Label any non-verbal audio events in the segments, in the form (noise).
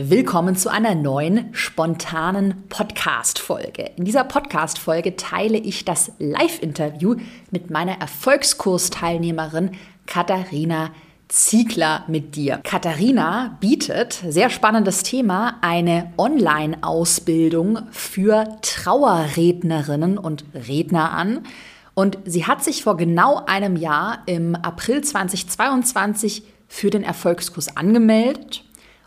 Willkommen zu einer neuen spontanen Podcast-Folge. In dieser Podcast-Folge teile ich das Live-Interview mit meiner Erfolgskursteilnehmerin Katharina Ziegler mit dir. Katharina bietet, sehr spannendes Thema, eine Online-Ausbildung für Trauerrednerinnen und Redner an. Und sie hat sich vor genau einem Jahr im April 2022 für den Erfolgskurs angemeldet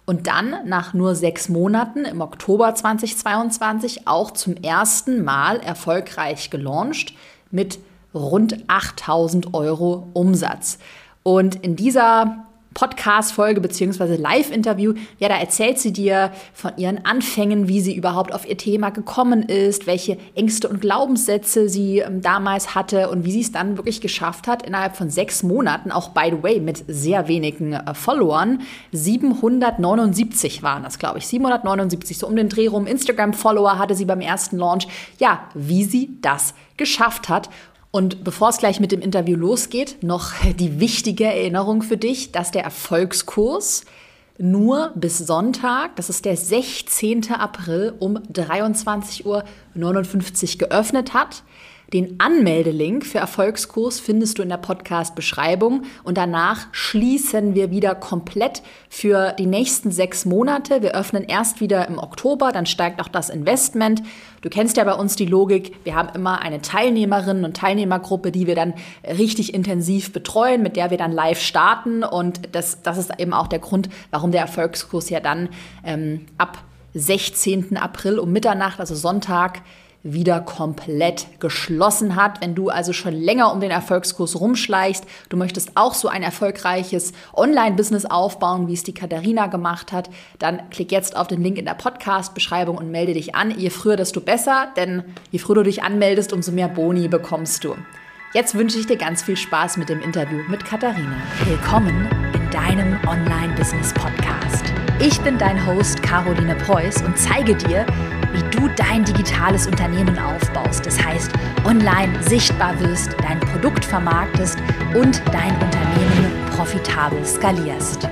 und dann nach nur sechs Monaten im Oktober 2022 auch zum ersten Mal erfolgreich gelauncht mit rund 8000 Euro Umsatz. Und in dieser Podcast-Folge beziehungsweise Live-Interview, ja, da erzählt sie dir von ihren Anfängen, wie sie überhaupt auf ihr Thema gekommen ist, welche Ängste und Glaubenssätze sie ähm, damals hatte und wie sie es dann wirklich geschafft hat, innerhalb von sechs Monaten, auch by the way, mit sehr wenigen äh, Followern, 779 waren das, glaube ich, 779, so um den Dreh rum, Instagram-Follower hatte sie beim ersten Launch, ja, wie sie das geschafft hat und bevor es gleich mit dem Interview losgeht, noch (laughs) die wichtige Erinnerung für dich, dass der Erfolgskurs nur bis Sonntag, das ist der 16. April um 23.59 Uhr geöffnet hat. Den Anmeldelink für Erfolgskurs findest du in der Podcast-Beschreibung und danach schließen wir wieder komplett für die nächsten sechs Monate. Wir öffnen erst wieder im Oktober, dann steigt auch das Investment. Du kennst ja bei uns die Logik, wir haben immer eine Teilnehmerinnen- und Teilnehmergruppe, die wir dann richtig intensiv betreuen, mit der wir dann live starten und das, das ist eben auch der Grund, warum der Erfolgskurs ja dann ähm, ab 16. April um Mitternacht, also Sonntag, wieder komplett geschlossen hat. Wenn du also schon länger um den Erfolgskurs rumschleichst, du möchtest auch so ein erfolgreiches Online-Business aufbauen, wie es die Katharina gemacht hat, dann klick jetzt auf den Link in der Podcast-Beschreibung und melde dich an. Je früher, desto besser, denn je früher du dich anmeldest, umso mehr Boni bekommst du. Jetzt wünsche ich dir ganz viel Spaß mit dem Interview mit Katharina. Willkommen in deinem Online-Business-Podcast. Ich bin dein Host Caroline Preuß und zeige dir, dein digitales Unternehmen aufbaust. Das heißt, online sichtbar wirst, dein Produkt vermarktest und dein Unternehmen profitabel skalierst.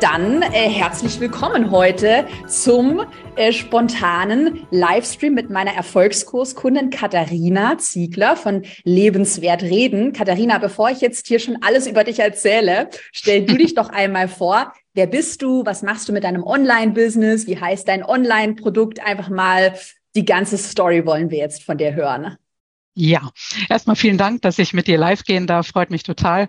Dann äh, herzlich willkommen heute zum äh, spontanen Livestream mit meiner Erfolgskurskundin Katharina Ziegler von Lebenswert Reden. Katharina, bevor ich jetzt hier schon alles über dich erzähle, stell du dich doch einmal vor. Wer bist du? Was machst du mit deinem Online-Business? Wie heißt dein Online-Produkt? Einfach mal die ganze Story wollen wir jetzt von dir hören. Ja, erstmal vielen Dank, dass ich mit dir live gehen darf. Freut mich total.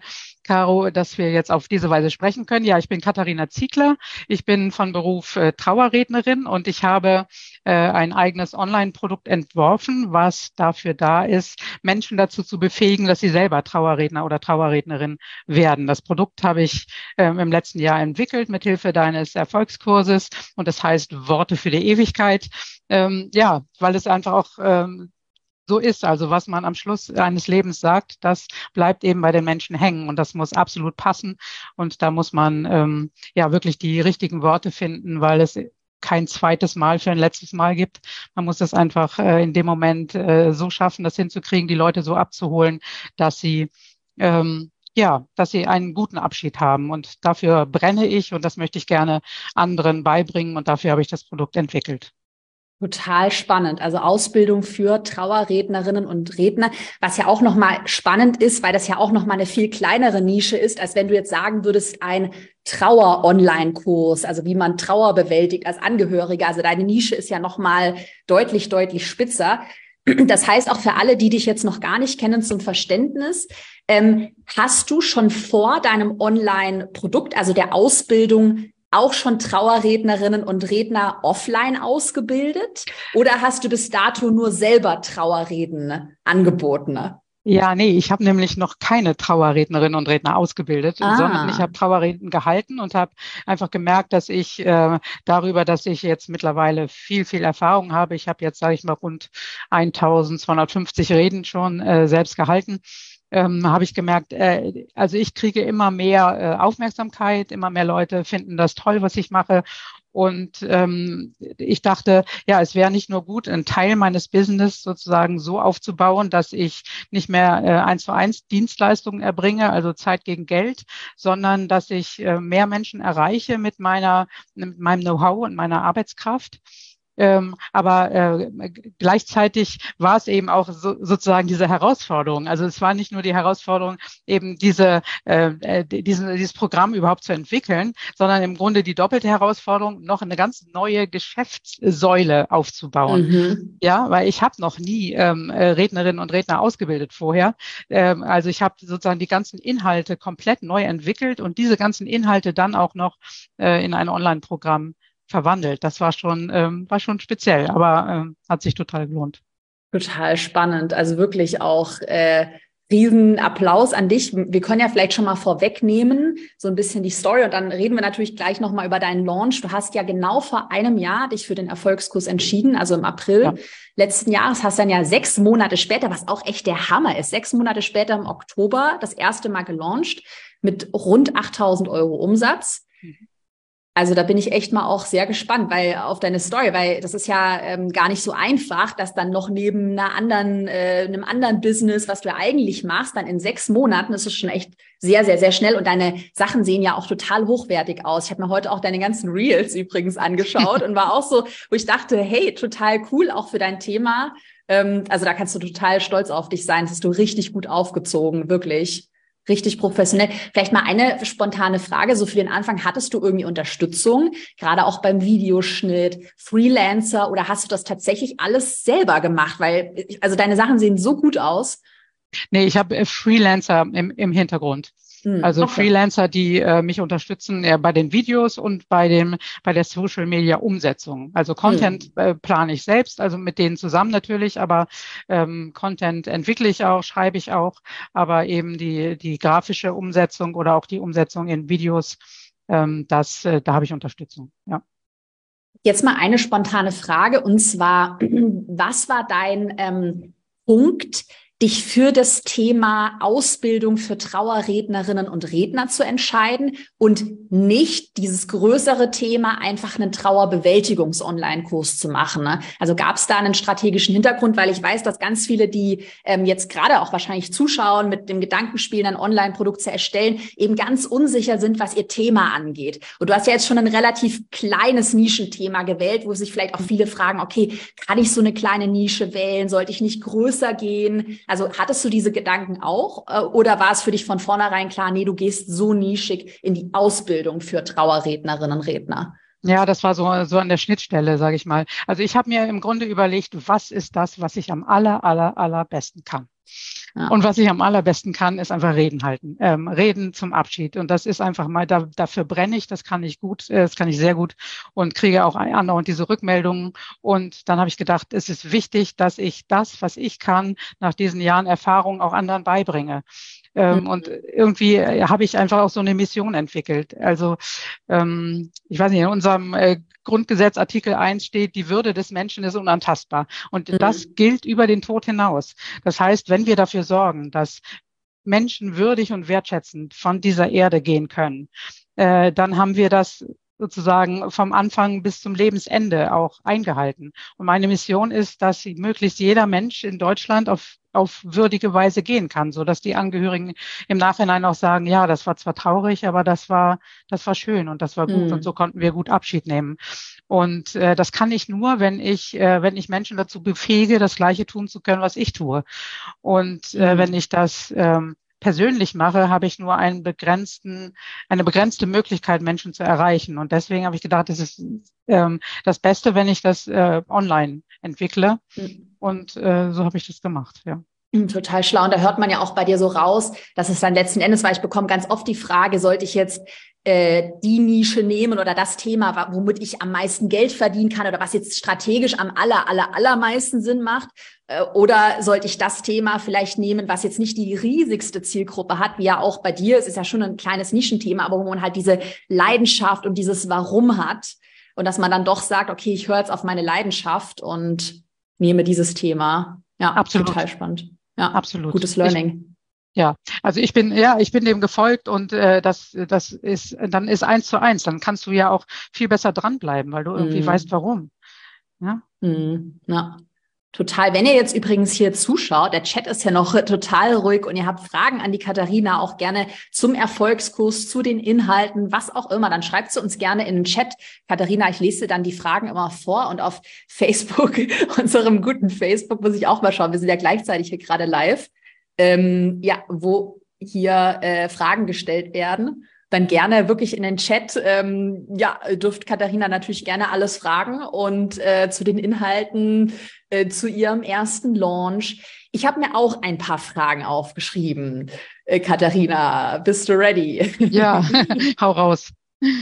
Caro, dass wir jetzt auf diese Weise sprechen können. Ja, ich bin Katharina Ziegler. Ich bin von Beruf äh, Trauerrednerin und ich habe äh, ein eigenes Online-Produkt entworfen, was dafür da ist, Menschen dazu zu befähigen, dass sie selber Trauerredner oder Trauerrednerin werden. Das Produkt habe ich äh, im letzten Jahr entwickelt mit Hilfe deines Erfolgskurses und das heißt Worte für die Ewigkeit. Ähm, ja, weil es einfach auch ähm, so ist. Also was man am Schluss eines Lebens sagt, das bleibt eben bei den Menschen hängen und das muss absolut passen. Und da muss man ähm, ja wirklich die richtigen Worte finden, weil es kein zweites Mal für ein letztes Mal gibt. Man muss das einfach äh, in dem Moment äh, so schaffen, das hinzukriegen, die Leute so abzuholen, dass sie ähm, ja, dass sie einen guten Abschied haben. Und dafür brenne ich und das möchte ich gerne anderen beibringen und dafür habe ich das Produkt entwickelt. Total spannend. Also Ausbildung für Trauerrednerinnen und Redner, was ja auch nochmal spannend ist, weil das ja auch nochmal eine viel kleinere Nische ist, als wenn du jetzt sagen würdest, ein Trauer-Online-Kurs, also wie man Trauer bewältigt als Angehöriger. Also deine Nische ist ja nochmal deutlich, deutlich spitzer. Das heißt auch für alle, die dich jetzt noch gar nicht kennen, zum Verständnis, ähm, hast du schon vor deinem Online-Produkt, also der Ausbildung, auch schon Trauerrednerinnen und Redner offline ausgebildet? Oder hast du bis dato nur selber Trauerreden angeboten? Ja, nee, ich habe nämlich noch keine Trauerrednerinnen und Redner ausgebildet, ah. sondern ich habe Trauerreden gehalten und habe einfach gemerkt, dass ich äh, darüber, dass ich jetzt mittlerweile viel, viel Erfahrung habe, ich habe jetzt, sage ich mal, rund 1250 Reden schon äh, selbst gehalten, ähm, habe ich gemerkt, äh, also ich kriege immer mehr äh, Aufmerksamkeit, immer mehr Leute finden das toll, was ich mache Und ähm, ich dachte, ja, es wäre nicht nur gut, einen Teil meines Business sozusagen so aufzubauen, dass ich nicht mehr äh, eins zu eins Dienstleistungen erbringe, also Zeit gegen Geld, sondern dass ich äh, mehr Menschen erreiche mit meiner, mit meinem Know-how und meiner Arbeitskraft. Ähm, aber äh, gleichzeitig war es eben auch so, sozusagen diese Herausforderung. Also es war nicht nur die Herausforderung, eben diese, äh, äh diesen, dieses Programm überhaupt zu entwickeln, sondern im Grunde die doppelte Herausforderung, noch eine ganz neue Geschäftssäule aufzubauen. Mhm. Ja, weil ich habe noch nie ähm, äh, Rednerinnen und Redner ausgebildet vorher. Ähm, also ich habe sozusagen die ganzen Inhalte komplett neu entwickelt und diese ganzen Inhalte dann auch noch äh, in ein Online-Programm verwandelt. Das war schon, ähm, war schon speziell, aber ähm, hat sich total gelohnt. Total spannend. Also wirklich auch äh, riesen Applaus an dich. Wir können ja vielleicht schon mal vorwegnehmen, so ein bisschen die Story und dann reden wir natürlich gleich nochmal über deinen Launch. Du hast ja genau vor einem Jahr dich für den Erfolgskurs entschieden, also im April ja. letzten Jahres, hast dann ja sechs Monate später, was auch echt der Hammer ist, sechs Monate später im Oktober das erste Mal gelauncht mit rund 8000 Euro Umsatz. Mhm. Also da bin ich echt mal auch sehr gespannt, weil auf deine Story, weil das ist ja ähm, gar nicht so einfach, dass dann noch neben einer anderen, äh, einem anderen Business, was du ja eigentlich machst, dann in sechs Monaten ist es schon echt sehr, sehr, sehr schnell und deine Sachen sehen ja auch total hochwertig aus. Ich habe mir heute auch deine ganzen Reels übrigens angeschaut (laughs) und war auch so, wo ich dachte, hey, total cool, auch für dein Thema. Ähm, also da kannst du total stolz auf dich sein. Das hast du richtig gut aufgezogen, wirklich richtig professionell. Vielleicht mal eine spontane Frage, so für den Anfang, hattest du irgendwie Unterstützung, gerade auch beim Videoschnitt, Freelancer oder hast du das tatsächlich alles selber gemacht? Weil, also deine Sachen sehen so gut aus. Nee, ich habe äh, Freelancer im, im Hintergrund. Hm, also okay. Freelancer, die äh, mich unterstützen äh, bei den Videos und bei dem bei der Social Media Umsetzung. Also Content hm. äh, plane ich selbst, also mit denen zusammen natürlich, aber ähm, Content entwickle ich auch, schreibe ich auch, aber eben die die grafische Umsetzung oder auch die Umsetzung in Videos, ähm, das äh, da habe ich Unterstützung. Ja. Jetzt mal eine spontane Frage und zwar, (clears throat) was war dein ähm, Punkt, dich für das Thema Ausbildung für Trauerrednerinnen und Redner zu entscheiden und nicht dieses größere Thema einfach einen Trauerbewältigungs-Online-Kurs zu machen. Ne? Also gab es da einen strategischen Hintergrund, weil ich weiß, dass ganz viele, die ähm, jetzt gerade auch wahrscheinlich zuschauen, mit dem Gedankenspiel ein Online-Produkt zu erstellen, eben ganz unsicher sind, was ihr Thema angeht. Und du hast ja jetzt schon ein relativ kleines Nischenthema gewählt, wo sich vielleicht auch viele fragen, okay, kann ich so eine kleine Nische wählen? Sollte ich nicht größer gehen? Also hattest du diese Gedanken auch äh, oder war es für dich von vornherein klar, nee, du gehst so nischig in die Ausbildung für Trauerrednerinnen und Redner? Ja, das war so, so an der Schnittstelle, sage ich mal. Also ich habe mir im Grunde überlegt, was ist das, was ich am aller, aller, allerbesten kann. Ja. Und was ich am allerbesten kann, ist einfach reden halten. Ähm, reden zum Abschied. Und das ist einfach mal, da, dafür brenne ich, das kann ich gut, äh, das kann ich sehr gut und kriege auch andauernd diese Rückmeldungen. Und dann habe ich gedacht, es ist wichtig, dass ich das, was ich kann, nach diesen Jahren Erfahrung auch anderen beibringe. Ähm, mhm. Und irgendwie äh, habe ich einfach auch so eine Mission entwickelt. Also ähm, ich weiß nicht, in unserem äh, Grundgesetz Artikel 1 steht, die Würde des Menschen ist unantastbar. Und mhm. das gilt über den Tod hinaus. Das heißt, wenn wir dafür sorgen, dass Menschen würdig und wertschätzend von dieser Erde gehen können, äh, dann haben wir das sozusagen vom Anfang bis zum Lebensende auch eingehalten. Und meine Mission ist, dass möglichst jeder Mensch in Deutschland auf auf würdige Weise gehen kann, so dass die Angehörigen im Nachhinein auch sagen, ja, das war zwar traurig, aber das war, das war schön und das war gut mhm. und so konnten wir gut Abschied nehmen. Und äh, das kann ich nur, wenn ich, äh, wenn ich Menschen dazu befähige, das Gleiche tun zu können, was ich tue. Und äh, mhm. wenn ich das ähm, persönlich mache, habe ich nur einen begrenzten, eine begrenzte Möglichkeit, Menschen zu erreichen. Und deswegen habe ich gedacht, es ist ähm, das Beste, wenn ich das äh, online entwickle. Mhm. Und äh, so habe ich das gemacht, ja. Hm, total schlau. Und da hört man ja auch bei dir so raus, dass es dann letzten Endes, weil ich bekomme ganz oft die Frage, sollte ich jetzt äh, die Nische nehmen oder das Thema, womit ich am meisten Geld verdienen kann oder was jetzt strategisch am aller, aller, allermeisten Sinn macht? Äh, oder sollte ich das Thema vielleicht nehmen, was jetzt nicht die riesigste Zielgruppe hat, wie ja auch bei dir, es ist ja schon ein kleines Nischenthema, aber wo man halt diese Leidenschaft und dieses Warum hat und dass man dann doch sagt, okay, ich höre jetzt auf meine Leidenschaft und nehme dieses Thema. Ja, absolut. Total spannend. Ja, absolut. Gutes Learning. Ja, also ich bin, ja, ich bin dem gefolgt und äh, das, das ist, dann ist eins zu eins. Dann kannst du ja auch viel besser dranbleiben, weil du irgendwie mm. weißt, warum. Ja. Mm, ja. Total. Wenn ihr jetzt übrigens hier zuschaut, der Chat ist ja noch (laughs) total ruhig und ihr habt Fragen an die Katharina auch gerne zum Erfolgskurs, zu den Inhalten, was auch immer, dann schreibt sie uns gerne in den Chat. Katharina, ich lese dann die Fragen immer vor und auf (laughs) Facebook, unserem guten Facebook, muss ich auch mal schauen. Wir sind ja gleichzeitig hier gerade live. Ähm, ja, wo hier äh, Fragen gestellt werden dann gerne wirklich in den Chat. Ähm, ja, dürft Katharina natürlich gerne alles fragen und äh, zu den Inhalten, äh, zu ihrem ersten Launch. Ich habe mir auch ein paar Fragen aufgeschrieben. Äh, Katharina, bist du ready? Ja, (laughs) hau raus.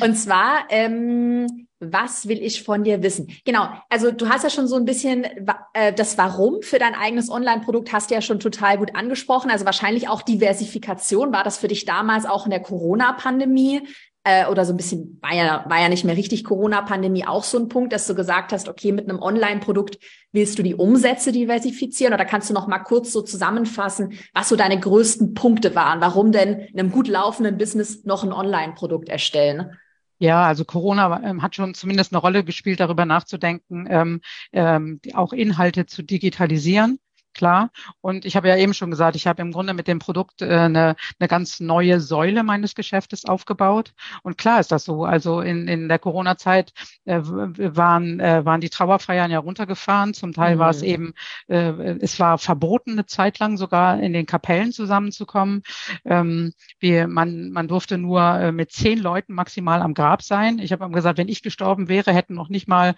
Und zwar, ähm, was will ich von dir wissen? Genau, also du hast ja schon so ein bisschen äh, das Warum für dein eigenes Online-Produkt hast du ja schon total gut angesprochen. Also wahrscheinlich auch Diversifikation. War das für dich damals auch in der Corona-Pandemie äh, oder so ein bisschen, war ja, war ja nicht mehr richtig Corona-Pandemie auch so ein Punkt, dass du gesagt hast, okay, mit einem Online-Produkt willst du die Umsätze diversifizieren oder kannst du noch mal kurz so zusammenfassen, was so deine größten Punkte waren? Warum denn in einem gut laufenden Business noch ein Online-Produkt erstellen? Ja, also Corona ähm, hat schon zumindest eine Rolle gespielt, darüber nachzudenken, ähm, ähm, auch Inhalte zu digitalisieren klar. Und ich habe ja eben schon gesagt, ich habe im Grunde mit dem Produkt äh, eine, eine ganz neue Säule meines Geschäftes aufgebaut. Und klar ist das so. Also in, in der Corona-Zeit äh, waren, äh, waren die Trauerfeiern ja runtergefahren. Zum Teil mhm. war es mhm. eben, äh, es war verboten, eine Zeit lang sogar in den Kapellen zusammenzukommen. Ähm, wir, man, man durfte nur äh, mit zehn Leuten maximal am Grab sein. Ich habe ihm gesagt, wenn ich gestorben wäre, hätten noch nicht mal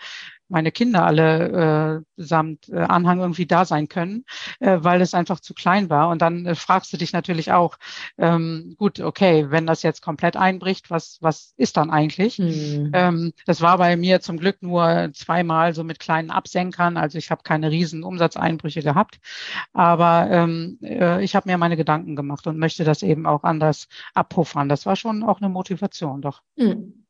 meine Kinder alle äh, samt äh, Anhang irgendwie da sein können, äh, weil es einfach zu klein war. Und dann äh, fragst du dich natürlich auch, ähm, gut, okay, wenn das jetzt komplett einbricht, was, was ist dann eigentlich? Mhm. Ähm, das war bei mir zum Glück nur zweimal so mit kleinen Absenkern, also ich habe keine riesen Umsatzeinbrüche gehabt, aber ähm, äh, ich habe mir meine Gedanken gemacht und möchte das eben auch anders abpuffern. Das war schon auch eine Motivation, doch. Mhm.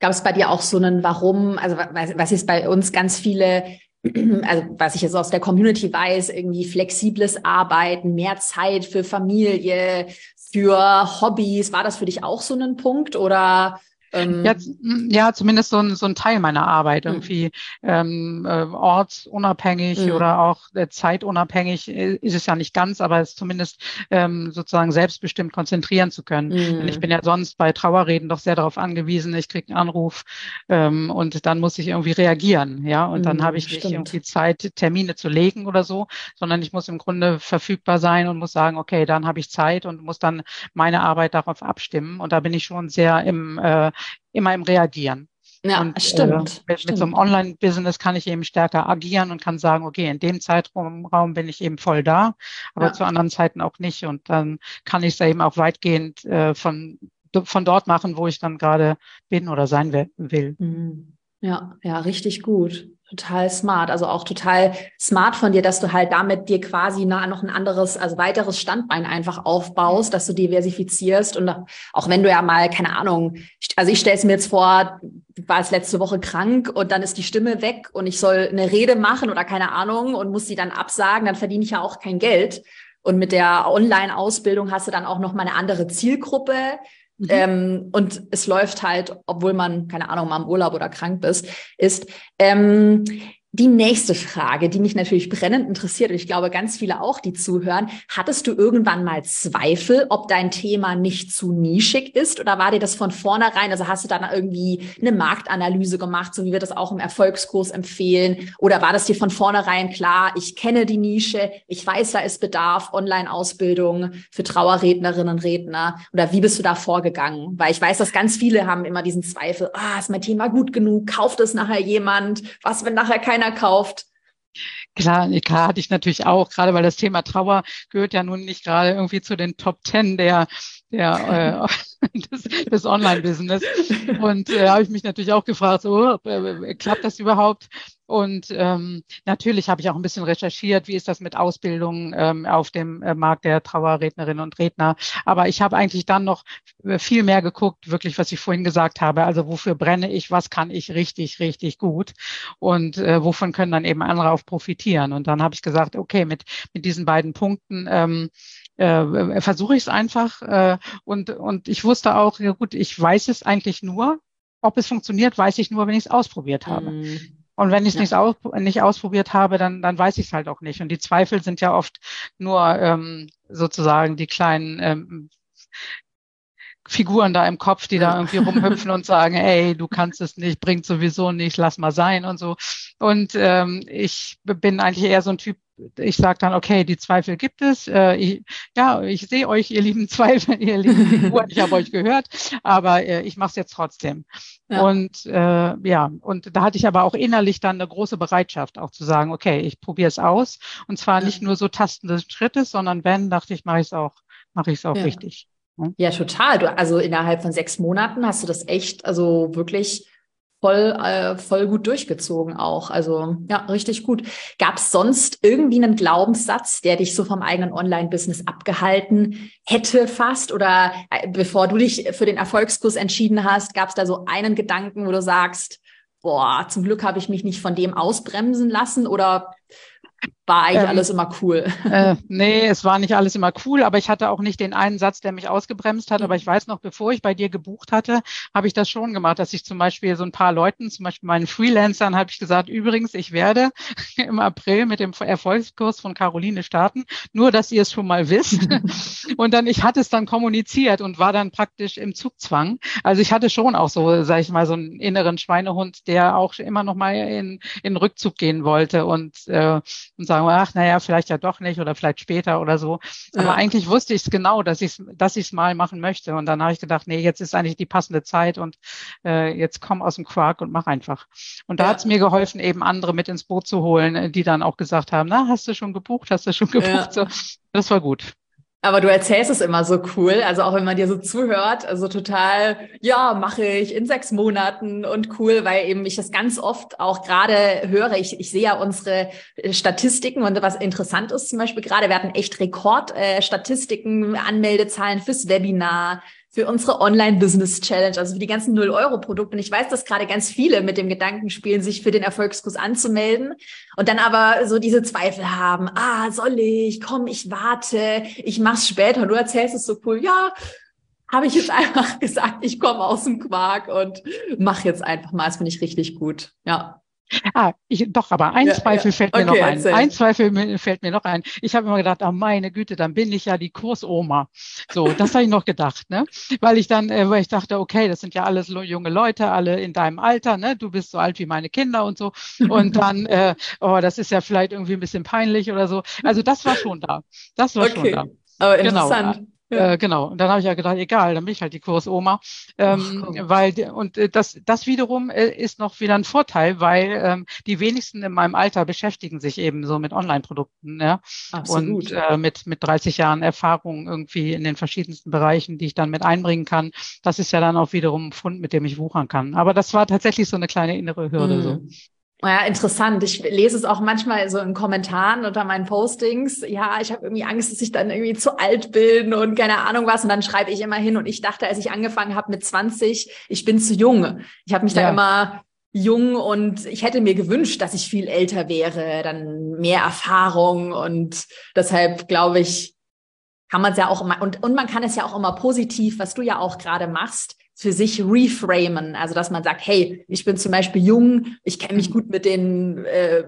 Gab es bei dir auch so einen Warum? Also was, was ist bei uns ganz viele, (clears throat) also was ich jetzt aus der Community weiß, irgendwie flexibles Arbeiten, mehr Zeit für Familie, für Hobbys. War das für dich auch so ein Punkt oder ähm, ja, ja, zumindest so ein, so ein Teil meiner Arbeit, hm. irgendwie ähm, äh, ortsunabhängig mhm. oder auch äh, zeitunabhängig äh, ist es ja nicht ganz, aber es zumindest ähm, sozusagen selbstbestimmt konzentrieren zu können. Mhm. Ich bin ja sonst bei Trauerreden doch sehr darauf angewiesen, ich kriege einen Anruf ähm, und dann muss ich irgendwie reagieren, ja, und dann mhm, habe ich nicht stimmt. irgendwie Zeit, Termine zu legen oder so, sondern ich muss im Grunde verfügbar sein und muss sagen, okay, dann habe ich Zeit und muss dann meine Arbeit darauf abstimmen und da bin ich schon sehr im äh, immer im Reagieren. Ja, und, stimmt. Äh, mit, stimmt. so einem Online-Business kann ich eben stärker agieren und kann sagen, okay, in dem Zeitraum bin ich eben voll da, aber ja. zu anderen Zeiten auch nicht. Und dann kann ich es eben auch weitgehend äh, von, von dort machen, wo ich dann gerade bin oder sein will. Mhm. Ja, ja, richtig gut. Total smart. Also auch total smart von dir, dass du halt damit dir quasi noch ein anderes, also weiteres Standbein einfach aufbaust, dass du diversifizierst. Und auch wenn du ja mal, keine Ahnung, also ich stelle es mir jetzt vor, du warst letzte Woche krank und dann ist die Stimme weg und ich soll eine Rede machen oder keine Ahnung und muss sie dann absagen, dann verdiene ich ja auch kein Geld. Und mit der Online-Ausbildung hast du dann auch noch mal eine andere Zielgruppe, Mhm. Ähm, und es läuft halt, obwohl man, keine Ahnung, mal im Urlaub oder krank bist, ist. Ähm, die nächste Frage, die mich natürlich brennend interessiert, und ich glaube ganz viele auch, die zuhören, hattest du irgendwann mal Zweifel, ob dein Thema nicht zu nischig ist? Oder war dir das von vornherein, also hast du dann irgendwie eine Marktanalyse gemacht, so wie wir das auch im Erfolgskurs empfehlen, oder war das dir von vornherein klar, ich kenne die Nische, ich weiß, da ist Bedarf, Online-Ausbildung für Trauerrednerinnen und Redner, oder wie bist du da vorgegangen? Weil ich weiß, dass ganz viele haben immer diesen Zweifel, ah, ist mein Thema gut genug, kauft es nachher jemand, was, wenn nachher kein keiner kauft. Klar, klar hatte ich natürlich auch, gerade weil das Thema Trauer gehört ja nun nicht gerade irgendwie zu den Top Ten der, der äh, (laughs) des, des Online-Business. Und äh, habe ich mich natürlich auch gefragt, so, äh, klappt das überhaupt? Und ähm, natürlich habe ich auch ein bisschen recherchiert, wie ist das mit Ausbildung ähm, auf dem äh, Markt der Trauerrednerinnen und Redner. Aber ich habe eigentlich dann noch äh, viel mehr geguckt, wirklich, was ich vorhin gesagt habe. Also wofür brenne ich, was kann ich richtig, richtig gut und äh, wovon können dann eben andere auch profitieren. Und dann habe ich gesagt, okay, mit, mit diesen beiden Punkten ähm, äh, versuche ich es einfach. Äh, und, und ich wusste auch, ja gut, ich weiß es eigentlich nur, ob es funktioniert, weiß ich nur, wenn ich es ausprobiert habe. Mhm. Und wenn ich es ja. nicht, nicht ausprobiert habe, dann, dann weiß ich es halt auch nicht. Und die Zweifel sind ja oft nur ähm, sozusagen die kleinen ähm, Figuren da im Kopf, die da irgendwie rumhüpfen und sagen, (laughs) ey, du kannst es nicht, bringt sowieso nicht, lass mal sein und so. Und ähm, ich bin eigentlich eher so ein Typ, ich sage dann, okay, die Zweifel gibt es. Äh, ich, ja, ich sehe euch, ihr lieben Zweifel, (laughs) ihr lieben Figuren, ich habe euch gehört, aber äh, ich mache es jetzt trotzdem. Ja. Und äh, ja, und da hatte ich aber auch innerlich dann eine große Bereitschaft, auch zu sagen, okay, ich probiere es aus. Und zwar ja. nicht nur so tastende Schritte, sondern wenn, dachte ich, mache ich es auch, mache ich es auch ja. richtig. Ja, total. Du, also innerhalb von sechs Monaten hast du das echt, also wirklich voll, äh, voll gut durchgezogen auch. Also ja, richtig gut. Gab es sonst irgendwie einen Glaubenssatz, der dich so vom eigenen Online-Business abgehalten hätte fast? Oder äh, bevor du dich für den Erfolgskurs entschieden hast, gab es da so einen Gedanken, wo du sagst, boah, zum Glück habe ich mich nicht von dem ausbremsen lassen? Oder war eigentlich ähm, alles immer cool. Äh, nee, es war nicht alles immer cool, aber ich hatte auch nicht den einen Satz, der mich ausgebremst hat. Aber ich weiß noch, bevor ich bei dir gebucht hatte, habe ich das schon gemacht, dass ich zum Beispiel so ein paar Leuten, zum Beispiel meinen Freelancern, habe ich gesagt, übrigens, ich werde (laughs) im April mit dem Erfolgskurs von Caroline starten, nur dass ihr es schon mal wisst. (laughs) und dann, ich hatte es dann kommuniziert und war dann praktisch im Zugzwang. Also ich hatte schon auch so, sage ich mal, so einen inneren Schweinehund, der auch immer noch mal in, in Rückzug gehen wollte und, äh, und sagen, ach, naja, vielleicht ja doch nicht oder vielleicht später oder so. Aber ja. eigentlich wusste ich es genau, dass ich es dass ich's mal machen möchte. Und dann habe ich gedacht, nee, jetzt ist eigentlich die passende Zeit und äh, jetzt komm aus dem Quark und mach einfach. Und da ja. hat es mir geholfen, eben andere mit ins Boot zu holen, die dann auch gesagt haben, na, hast du schon gebucht, hast du schon (laughs) gebucht? Ja. So, das war gut. Aber du erzählst es immer so cool, also auch wenn man dir so zuhört, also total, ja, mache ich in sechs Monaten und cool, weil eben ich das ganz oft auch gerade höre. Ich, ich sehe ja unsere äh, Statistiken und was interessant ist zum Beispiel gerade, wir hatten echt Rekordstatistiken, äh, Anmeldezahlen fürs Webinar, für unsere Online-Business-Challenge, also für die ganzen 0-Euro-Produkte. Und ich weiß, dass gerade ganz viele mit dem Gedanken spielen, sich für den Erfolgskurs anzumelden und dann aber so diese Zweifel haben. Ah, soll ich? Komm, ich warte. Ich mach's später. Du erzählst es so cool. Ja, habe ich jetzt (laughs) einfach gesagt, ich komme aus dem Quark und mach jetzt einfach mal. Das finde ich richtig gut. Ja. Ah, ich, doch, aber ein ja, Zweifel ja. fällt mir okay, noch ein. Erzähl. Ein Zweifel fällt mir noch ein. Ich habe immer gedacht, oh meine Güte, dann bin ich ja die Kursoma. So, das habe ich noch gedacht, ne? Weil ich dann, äh, weil ich dachte, okay, das sind ja alles junge Leute, alle in deinem Alter, ne? Du bist so alt wie meine Kinder und so. Und (laughs) dann, äh, oh, das ist ja vielleicht irgendwie ein bisschen peinlich oder so. Also das war schon da. Das war okay. schon da. Aber genau. interessant. Genau. Ja. Äh, genau. Und dann habe ich ja gedacht, egal, dann bin ich halt die Kursoma. Ähm, Ach, weil und äh, das, das wiederum äh, ist noch wieder ein Vorteil, weil ähm, die wenigsten in meinem Alter beschäftigen sich eben so mit Online-Produkten, ja. Absolut. Und äh, mit, mit 30 Jahren Erfahrung irgendwie in den verschiedensten Bereichen, die ich dann mit einbringen kann. Das ist ja dann auch wiederum ein Fund, mit dem ich wuchern kann. Aber das war tatsächlich so eine kleine innere Hürde. Mhm. So. Ja, interessant. Ich lese es auch manchmal so in Kommentaren unter meinen Postings. Ja, ich habe irgendwie Angst, dass ich dann irgendwie zu alt bin und keine Ahnung was. Und dann schreibe ich immer hin. Und ich dachte, als ich angefangen habe mit 20, ich bin zu jung. Ich habe mich ja. da immer jung und ich hätte mir gewünscht, dass ich viel älter wäre, dann mehr Erfahrung. Und deshalb glaube ich, kann man es ja auch immer, und, und man kann es ja auch immer positiv, was du ja auch gerade machst, für sich reframen. Also dass man sagt, hey, ich bin zum Beispiel jung, ich kenne mich mhm. gut mit den äh,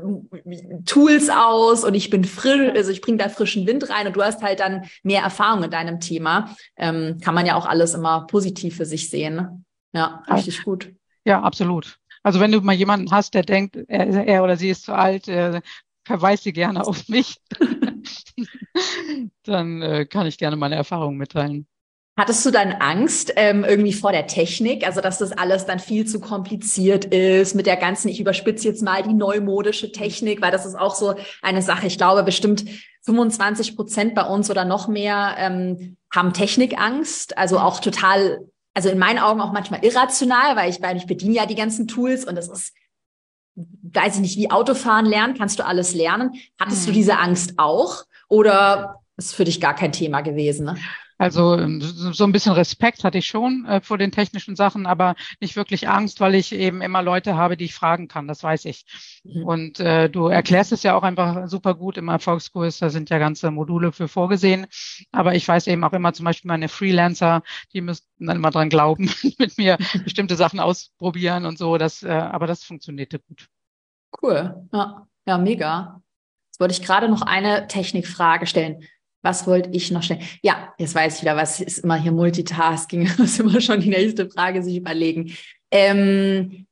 Tools aus und ich bin frisch, also ich bringe da frischen Wind rein und du hast halt dann mehr Erfahrung in deinem Thema. Ähm, kann man ja auch alles immer positiv für sich sehen. Ja, richtig gut. Ja, absolut. Also wenn du mal jemanden hast, der denkt, er, er oder sie ist zu alt, äh, verweist sie gerne auf mich. (laughs) dann äh, kann ich gerne meine Erfahrungen mitteilen. Hattest du dann Angst ähm, irgendwie vor der Technik, also dass das alles dann viel zu kompliziert ist mit der ganzen, ich überspitze jetzt mal die neumodische Technik, weil das ist auch so eine Sache. Ich glaube, bestimmt 25 Prozent bei uns oder noch mehr ähm, haben Technikangst, also auch total, also in meinen Augen auch manchmal irrational, weil ich, weil ich bediene ja die ganzen Tools und das ist weiß ich nicht, wie Autofahren lernen, kannst du alles lernen. Hattest mhm. du diese Angst auch oder ist für dich gar kein Thema gewesen? Ne? Also ähm, so ein bisschen Respekt hatte ich schon äh, vor den technischen Sachen, aber nicht wirklich Angst, weil ich eben immer Leute habe, die ich fragen kann. Das weiß ich. Mhm. Und äh, du erklärst es ja auch einfach super gut im Erfolgskurs. Da sind ja ganze Module für vorgesehen. Aber ich weiß eben auch immer zum Beispiel meine Freelancer, die müssten dann immer dran glauben, (laughs) mit mir bestimmte Sachen ausprobieren und so. Das, äh, aber das funktionierte gut. Cool. Ja, ja mega. Jetzt wollte ich gerade noch eine Technikfrage stellen. Was wollte ich noch stellen? Ja, jetzt weiß ich wieder, was ist immer hier Multitasking, (laughs) muss immer schon die nächste Frage sich überlegen. Ähm,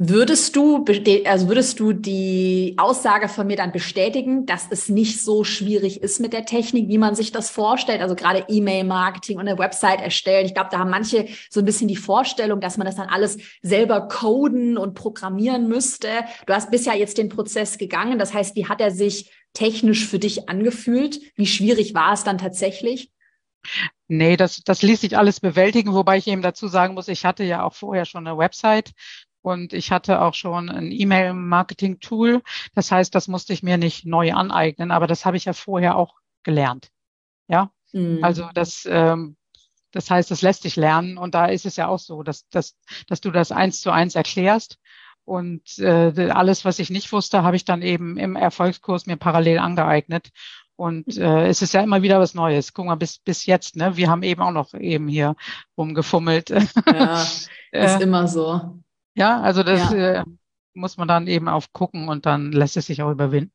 würdest du, also würdest du die Aussage von mir dann bestätigen, dass es nicht so schwierig ist mit der Technik, wie man sich das vorstellt? Also gerade E-Mail-Marketing und eine Website erstellen. Ich glaube, da haben manche so ein bisschen die Vorstellung, dass man das dann alles selber coden und programmieren müsste. Du hast bisher jetzt den Prozess gegangen. Das heißt, wie hat er sich technisch für dich angefühlt? Wie schwierig war es dann tatsächlich? Nee, das, das ließ sich alles bewältigen, wobei ich eben dazu sagen muss, ich hatte ja auch vorher schon eine Website und ich hatte auch schon ein E-Mail-Marketing-Tool. Das heißt, das musste ich mir nicht neu aneignen, aber das habe ich ja vorher auch gelernt. Ja, mhm. also das, ähm, das heißt, das lässt sich lernen und da ist es ja auch so, dass, dass, dass du das eins zu eins erklärst und äh, alles, was ich nicht wusste, habe ich dann eben im Erfolgskurs mir parallel angeeignet. Und äh, es ist ja immer wieder was Neues. Guck mal, bis, bis jetzt, ne? Wir haben eben auch noch eben hier rumgefummelt. (laughs) Ja, ist äh, immer so. Ja, also das ja. äh, muss man dann eben auf gucken und dann lässt es sich auch überwinden.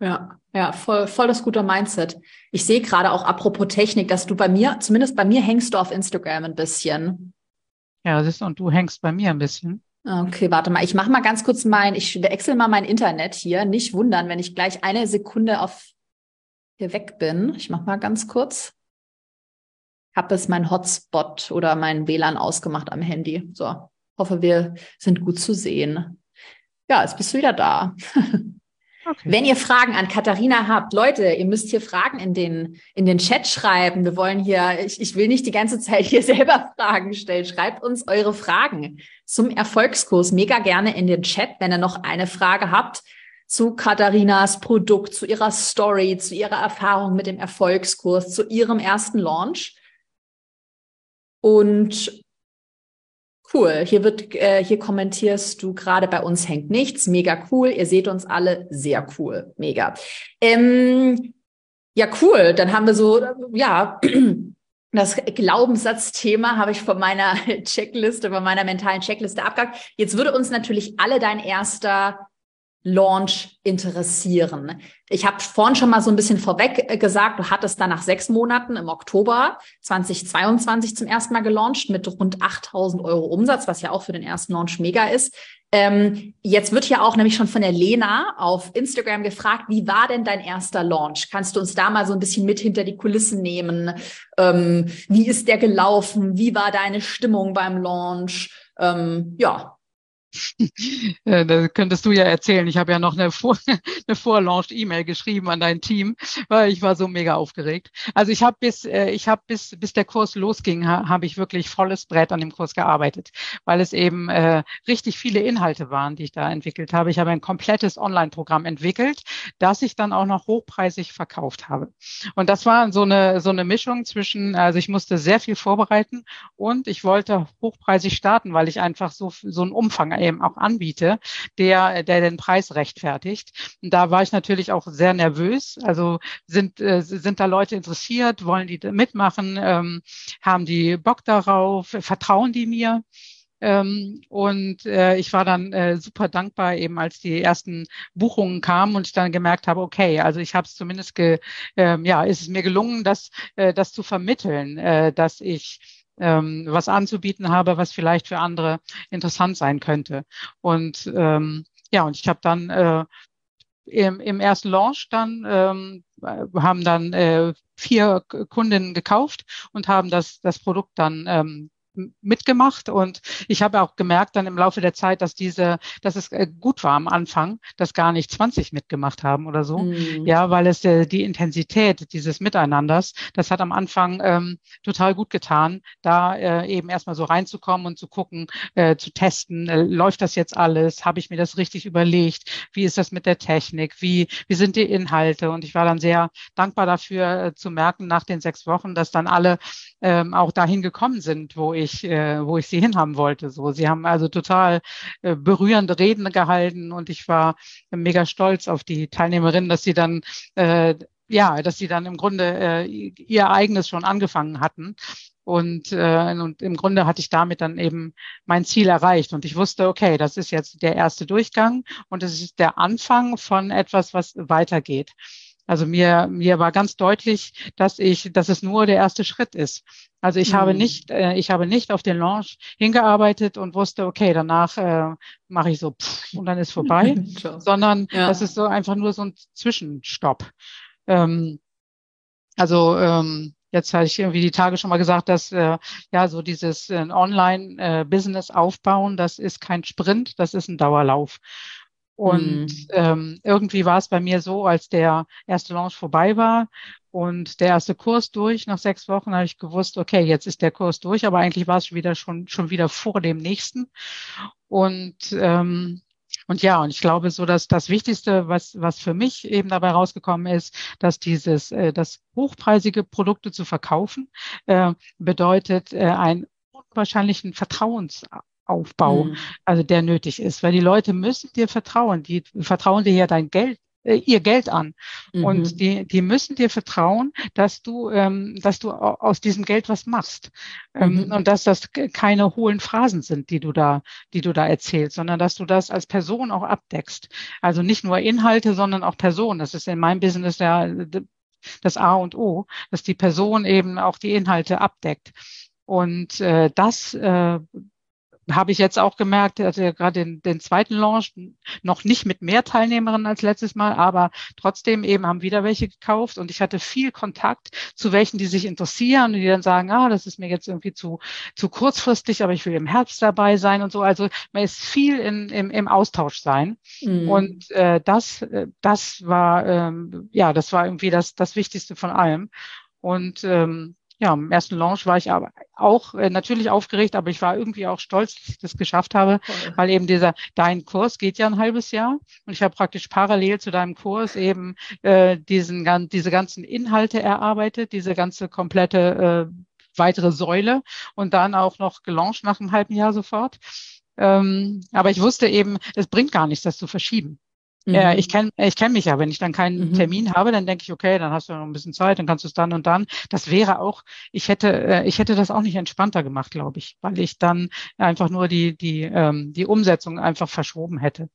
Ja, ja, voll, voll das gute Mindset. Ich sehe gerade auch apropos Technik, dass du bei mir, zumindest bei mir hängst du auf Instagram ein bisschen. Ja, siehst du, und du hängst bei mir ein bisschen. Okay, warte mal. Ich mache mal ganz kurz mein, ich wechsle mal mein Internet hier. Nicht wundern, wenn ich gleich eine Sekunde auf hier weg bin. Ich mache mal ganz kurz. Ich habe es mein Hotspot oder mein WLAN ausgemacht am Handy. So, hoffe, wir sind gut zu sehen. Ja, jetzt bist du wieder da. (laughs) Wenn ihr Fragen an Katharina habt, Leute, ihr müsst hier Fragen in den, in den Chat schreiben. Wir wollen hier, ich, ich will nicht die ganze Zeit hier (laughs) selber Fragen stellen. Schreibt uns eure Fragen zum Erfolgskurs mega gerne in den Chat, wenn ihr noch eine Frage habt zu Katharinas Produkt, zu ihrer Story, zu ihrer Erfahrung mit dem Erfolgskurs, zu ihrem ersten Launch. Und Cool. Hier wird, äh, hier kommentierst du gerade bei uns hängt nichts. Mega cool. Ihr seht uns alle sehr cool. Mega. Ähm, ja, cool. Dann haben wir so, ja, (clears throat) das Glaubenssatzthema habe ich von meiner (laughs) Checkliste, von meiner mentalen Checkliste abgehakt. Jetzt würde uns natürlich alle dein erster Launch interessieren. Ich habe vorhin schon mal so ein bisschen vorweg äh, gesagt, du hattest dann nach sechs Monaten im Oktober 2022 zum ersten Mal gelauncht mit rund 8000 Euro Umsatz, was ja auch für den ersten Launch mega ist. Ähm, jetzt wird ja auch nämlich schon von der Lena auf Instagram gefragt, wie war denn dein erster Launch? Kannst du uns da mal so ein bisschen mit hinter die Kulissen nehmen? Ähm, wie ist der gelaufen? Wie war deine Stimmung beim Launch? Ähm, ja, da könntest du ja erzählen. Ich habe ja noch eine, Vor (laughs) eine Vorlaunch-E-Mail geschrieben an dein Team, weil ich war so mega aufgeregt. Also ich habe bis, äh, ich habe bis, bis der Kurs losging, ha, habe ich wirklich volles Brett an dem Kurs gearbeitet, weil es eben äh, richtig viele Inhalte waren, die ich da entwickelt habe. Ich habe ein komplettes Online-Programm entwickelt, das ich dann auch noch hochpreisig verkauft habe. Und das war so eine, so eine Mischung zwischen, also ich musste sehr viel vorbereiten und ich wollte hochpreisig starten, weil ich einfach so, so einen Umfang eben auch anbiete, der, der den Preis rechtfertigt. Und da war ich natürlich auch sehr nervös. Also sind, äh, sind da Leute interessiert, wollen die mitmachen, ähm, haben die Bock darauf, vertrauen die mir? Ähm, und äh, ich war dann äh, super dankbar, eben als die ersten Buchungen kamen und ich dann gemerkt habe, okay, also ich habe es zumindest, ge, äh, ja, ist es mir gelungen, das, äh, das zu vermitteln, äh, dass ich ähm, was anzubieten habe, was vielleicht für andere interessant sein könnte. Und ähm, ja, und ich habe dann äh, im, im ersten Launch dann ähm, haben dann äh, vier Kundinnen gekauft und haben das, das Produkt dann ähm, mitgemacht. Und ich habe auch gemerkt dann im Laufe der Zeit, dass diese, dass es äh, gut war am Anfang, dass gar nicht 20 mitgemacht haben oder so. Mhm. Ja, weil es äh, die Intensität dieses Miteinanders, das hat am Anfang ähm, total gut getan, da äh, eben erstmal so reinzukommen und zu gucken, äh, zu testen, äh, läuft das jetzt alles, habe ich mir das richtig überlegt, wie ist das mit der Technik, wie, wie sind die Inhalte? Und ich war dann sehr dankbar dafür äh, zu merken nach den sechs Wochen, dass dann alle ähm, auch dahin gekommen sind, wo ich, äh, wo ich sie hinhaben wollte. So, sie haben also total äh, berührende Reden gehalten und ich war mega stolz auf die Teilnehmerinnen, dass sie dann äh, ja, dass sie dann im Grunde äh, ihr eigenes schon angefangen hatten. Und, äh, und im Grunde hatte ich damit dann eben mein Ziel erreicht. Und ich wusste, okay, das ist jetzt der erste Durchgang und es ist der Anfang von etwas, was weitergeht. Also mir, mir war ganz deutlich, dass ich, dass es nur der erste Schritt ist. Also ich mhm. habe nicht, äh, ich habe nicht auf den Launch hingearbeitet und wusste, okay, danach äh, mache ich so pff, und dann ist vorbei, (laughs) sondern ja. das ist so einfach nur so ein Zwischenstopp. Ähm, also ähm, Jetzt hatte ich irgendwie die Tage schon mal gesagt, dass äh, ja so dieses äh, Online-Business äh, aufbauen, das ist kein Sprint, das ist ein Dauerlauf. Und mhm. ähm, irgendwie war es bei mir so, als der erste Launch vorbei war und der erste Kurs durch, nach sechs Wochen habe ich gewusst, okay, jetzt ist der Kurs durch, aber eigentlich war es schon wieder schon, schon wieder vor dem nächsten. Und ähm, und ja, und ich glaube so, dass das Wichtigste, was, was für mich eben dabei rausgekommen ist, dass dieses, äh, das hochpreisige Produkte zu verkaufen, äh, bedeutet äh, einen unwahrscheinlichen Vertrauens Aufbau, mhm. also der nötig ist, weil die Leute müssen dir vertrauen, die vertrauen dir ja dein Geld äh, ihr Geld an mhm. und die die müssen dir vertrauen, dass du ähm, dass du aus diesem Geld was machst ähm, mhm. und dass das keine hohlen Phrasen sind, die du da die du da erzählst, sondern dass du das als Person auch abdeckst. Also nicht nur Inhalte, sondern auch Person. Das ist in meinem Business ja das A und O, dass die Person eben auch die Inhalte abdeckt. Und äh, das äh, habe ich jetzt auch gemerkt, also gerade den, den zweiten Launch noch nicht mit mehr Teilnehmerinnen als letztes Mal, aber trotzdem eben haben wieder welche gekauft und ich hatte viel Kontakt zu welchen, die sich interessieren und die dann sagen, ah, das ist mir jetzt irgendwie zu, zu kurzfristig, aber ich will im Herbst dabei sein und so. Also man ist viel in, im, im Austausch sein. Mhm. Und äh, das, äh, das war, ähm, ja, das war irgendwie das, das Wichtigste von allem. Und ähm, ja, im ersten Launch war ich aber auch äh, natürlich aufgeregt, aber ich war irgendwie auch stolz, dass ich das geschafft habe, Voll. weil eben dieser, dein Kurs geht ja ein halbes Jahr und ich habe praktisch parallel zu deinem Kurs eben äh, diesen, diese ganzen Inhalte erarbeitet, diese ganze komplette äh, weitere Säule und dann auch noch gelauncht nach einem halben Jahr sofort. Ähm, aber ich wusste eben, es bringt gar nichts, das zu verschieben. Mhm. Ja, ich kenne ich kenn mich ja. Wenn ich dann keinen mhm. Termin habe, dann denke ich, okay, dann hast du noch ein bisschen Zeit, dann kannst du es dann und dann. Das wäre auch, ich hätte, äh, ich hätte das auch nicht entspannter gemacht, glaube ich, weil ich dann einfach nur die, die, ähm, die Umsetzung einfach verschoben hätte.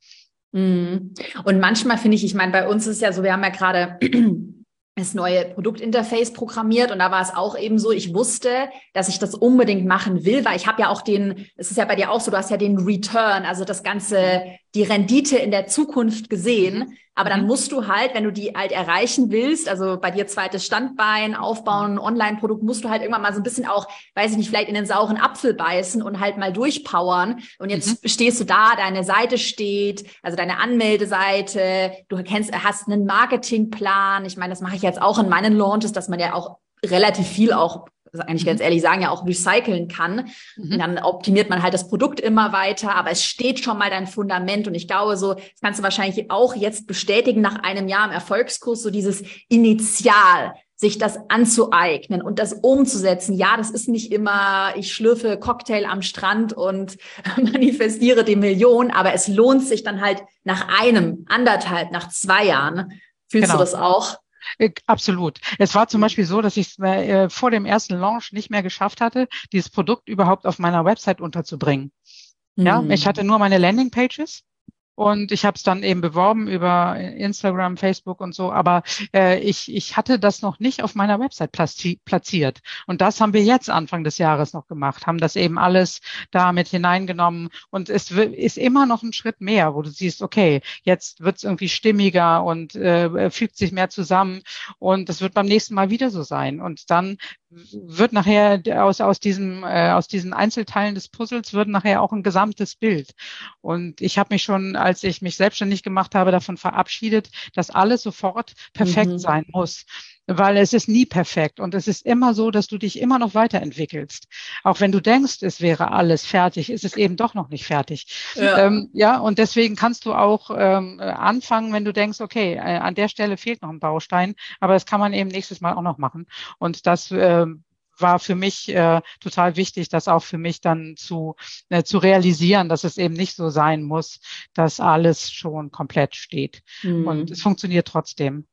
Mhm. Und manchmal finde ich, ich meine, bei uns ist ja so, wir haben ja gerade (clears throat) das neue Produktinterface programmiert und da war es auch eben so, ich wusste, dass ich das unbedingt machen will, weil ich habe ja auch den, es ist ja bei dir auch so, du hast ja den Return, also das ganze, die Rendite in der Zukunft gesehen. Aber dann mhm. musst du halt, wenn du die halt erreichen willst, also bei dir zweites Standbein aufbauen, Online-Produkt, musst du halt irgendwann mal so ein bisschen auch, weiß ich nicht, vielleicht in den sauren Apfel beißen und halt mal durchpowern. Und jetzt mhm. stehst du da, deine Seite steht, also deine Anmeldeseite, du kennst, hast einen Marketingplan. Ich meine, das mache ich jetzt auch in meinen Launches, dass man ja auch relativ viel auch eigentlich ganz mhm. ehrlich sagen, ja auch recyceln kann. Mhm. Und dann optimiert man halt das Produkt immer weiter, aber es steht schon mal dein Fundament. Und ich glaube, so, das kannst du wahrscheinlich auch jetzt bestätigen nach einem Jahr im Erfolgskurs, so dieses Initial, sich das anzueignen und das umzusetzen. Ja, das ist nicht immer, ich schlürfe Cocktail am Strand und (laughs) manifestiere die Million, aber es lohnt sich dann halt nach einem, anderthalb, nach zwei Jahren. Fühlst genau. du das auch? Äh, absolut. Es war zum Beispiel so, dass ich es äh, vor dem ersten Launch nicht mehr geschafft hatte, dieses Produkt überhaupt auf meiner Website unterzubringen. Mhm. Ja, ich hatte nur meine Landingpages und ich habe es dann eben beworben über Instagram, Facebook und so, aber äh, ich, ich hatte das noch nicht auf meiner Website platziert. Und das haben wir jetzt Anfang des Jahres noch gemacht, haben das eben alles da mit hineingenommen. Und es ist immer noch ein Schritt mehr, wo du siehst, okay, jetzt wird es irgendwie stimmiger und äh, fügt sich mehr zusammen. Und das wird beim nächsten Mal wieder so sein. Und dann wird nachher aus, aus, diesem, äh, aus diesen Einzelteilen des Puzzles wird nachher auch ein gesamtes Bild. Und ich habe mich schon, als ich mich selbstständig gemacht habe, davon verabschiedet, dass alles sofort perfekt mhm. sein muss weil es ist nie perfekt und es ist immer so, dass du dich immer noch weiterentwickelst. Auch wenn du denkst, es wäre alles fertig, ist es eben doch noch nicht fertig. Ja, ähm, ja und deswegen kannst du auch ähm, anfangen, wenn du denkst, okay, äh, an der Stelle fehlt noch ein Baustein, aber das kann man eben nächstes Mal auch noch machen. Und das äh, war für mich äh, total wichtig, das auch für mich dann zu, äh, zu realisieren, dass es eben nicht so sein muss, dass alles schon komplett steht. Mhm. Und es funktioniert trotzdem.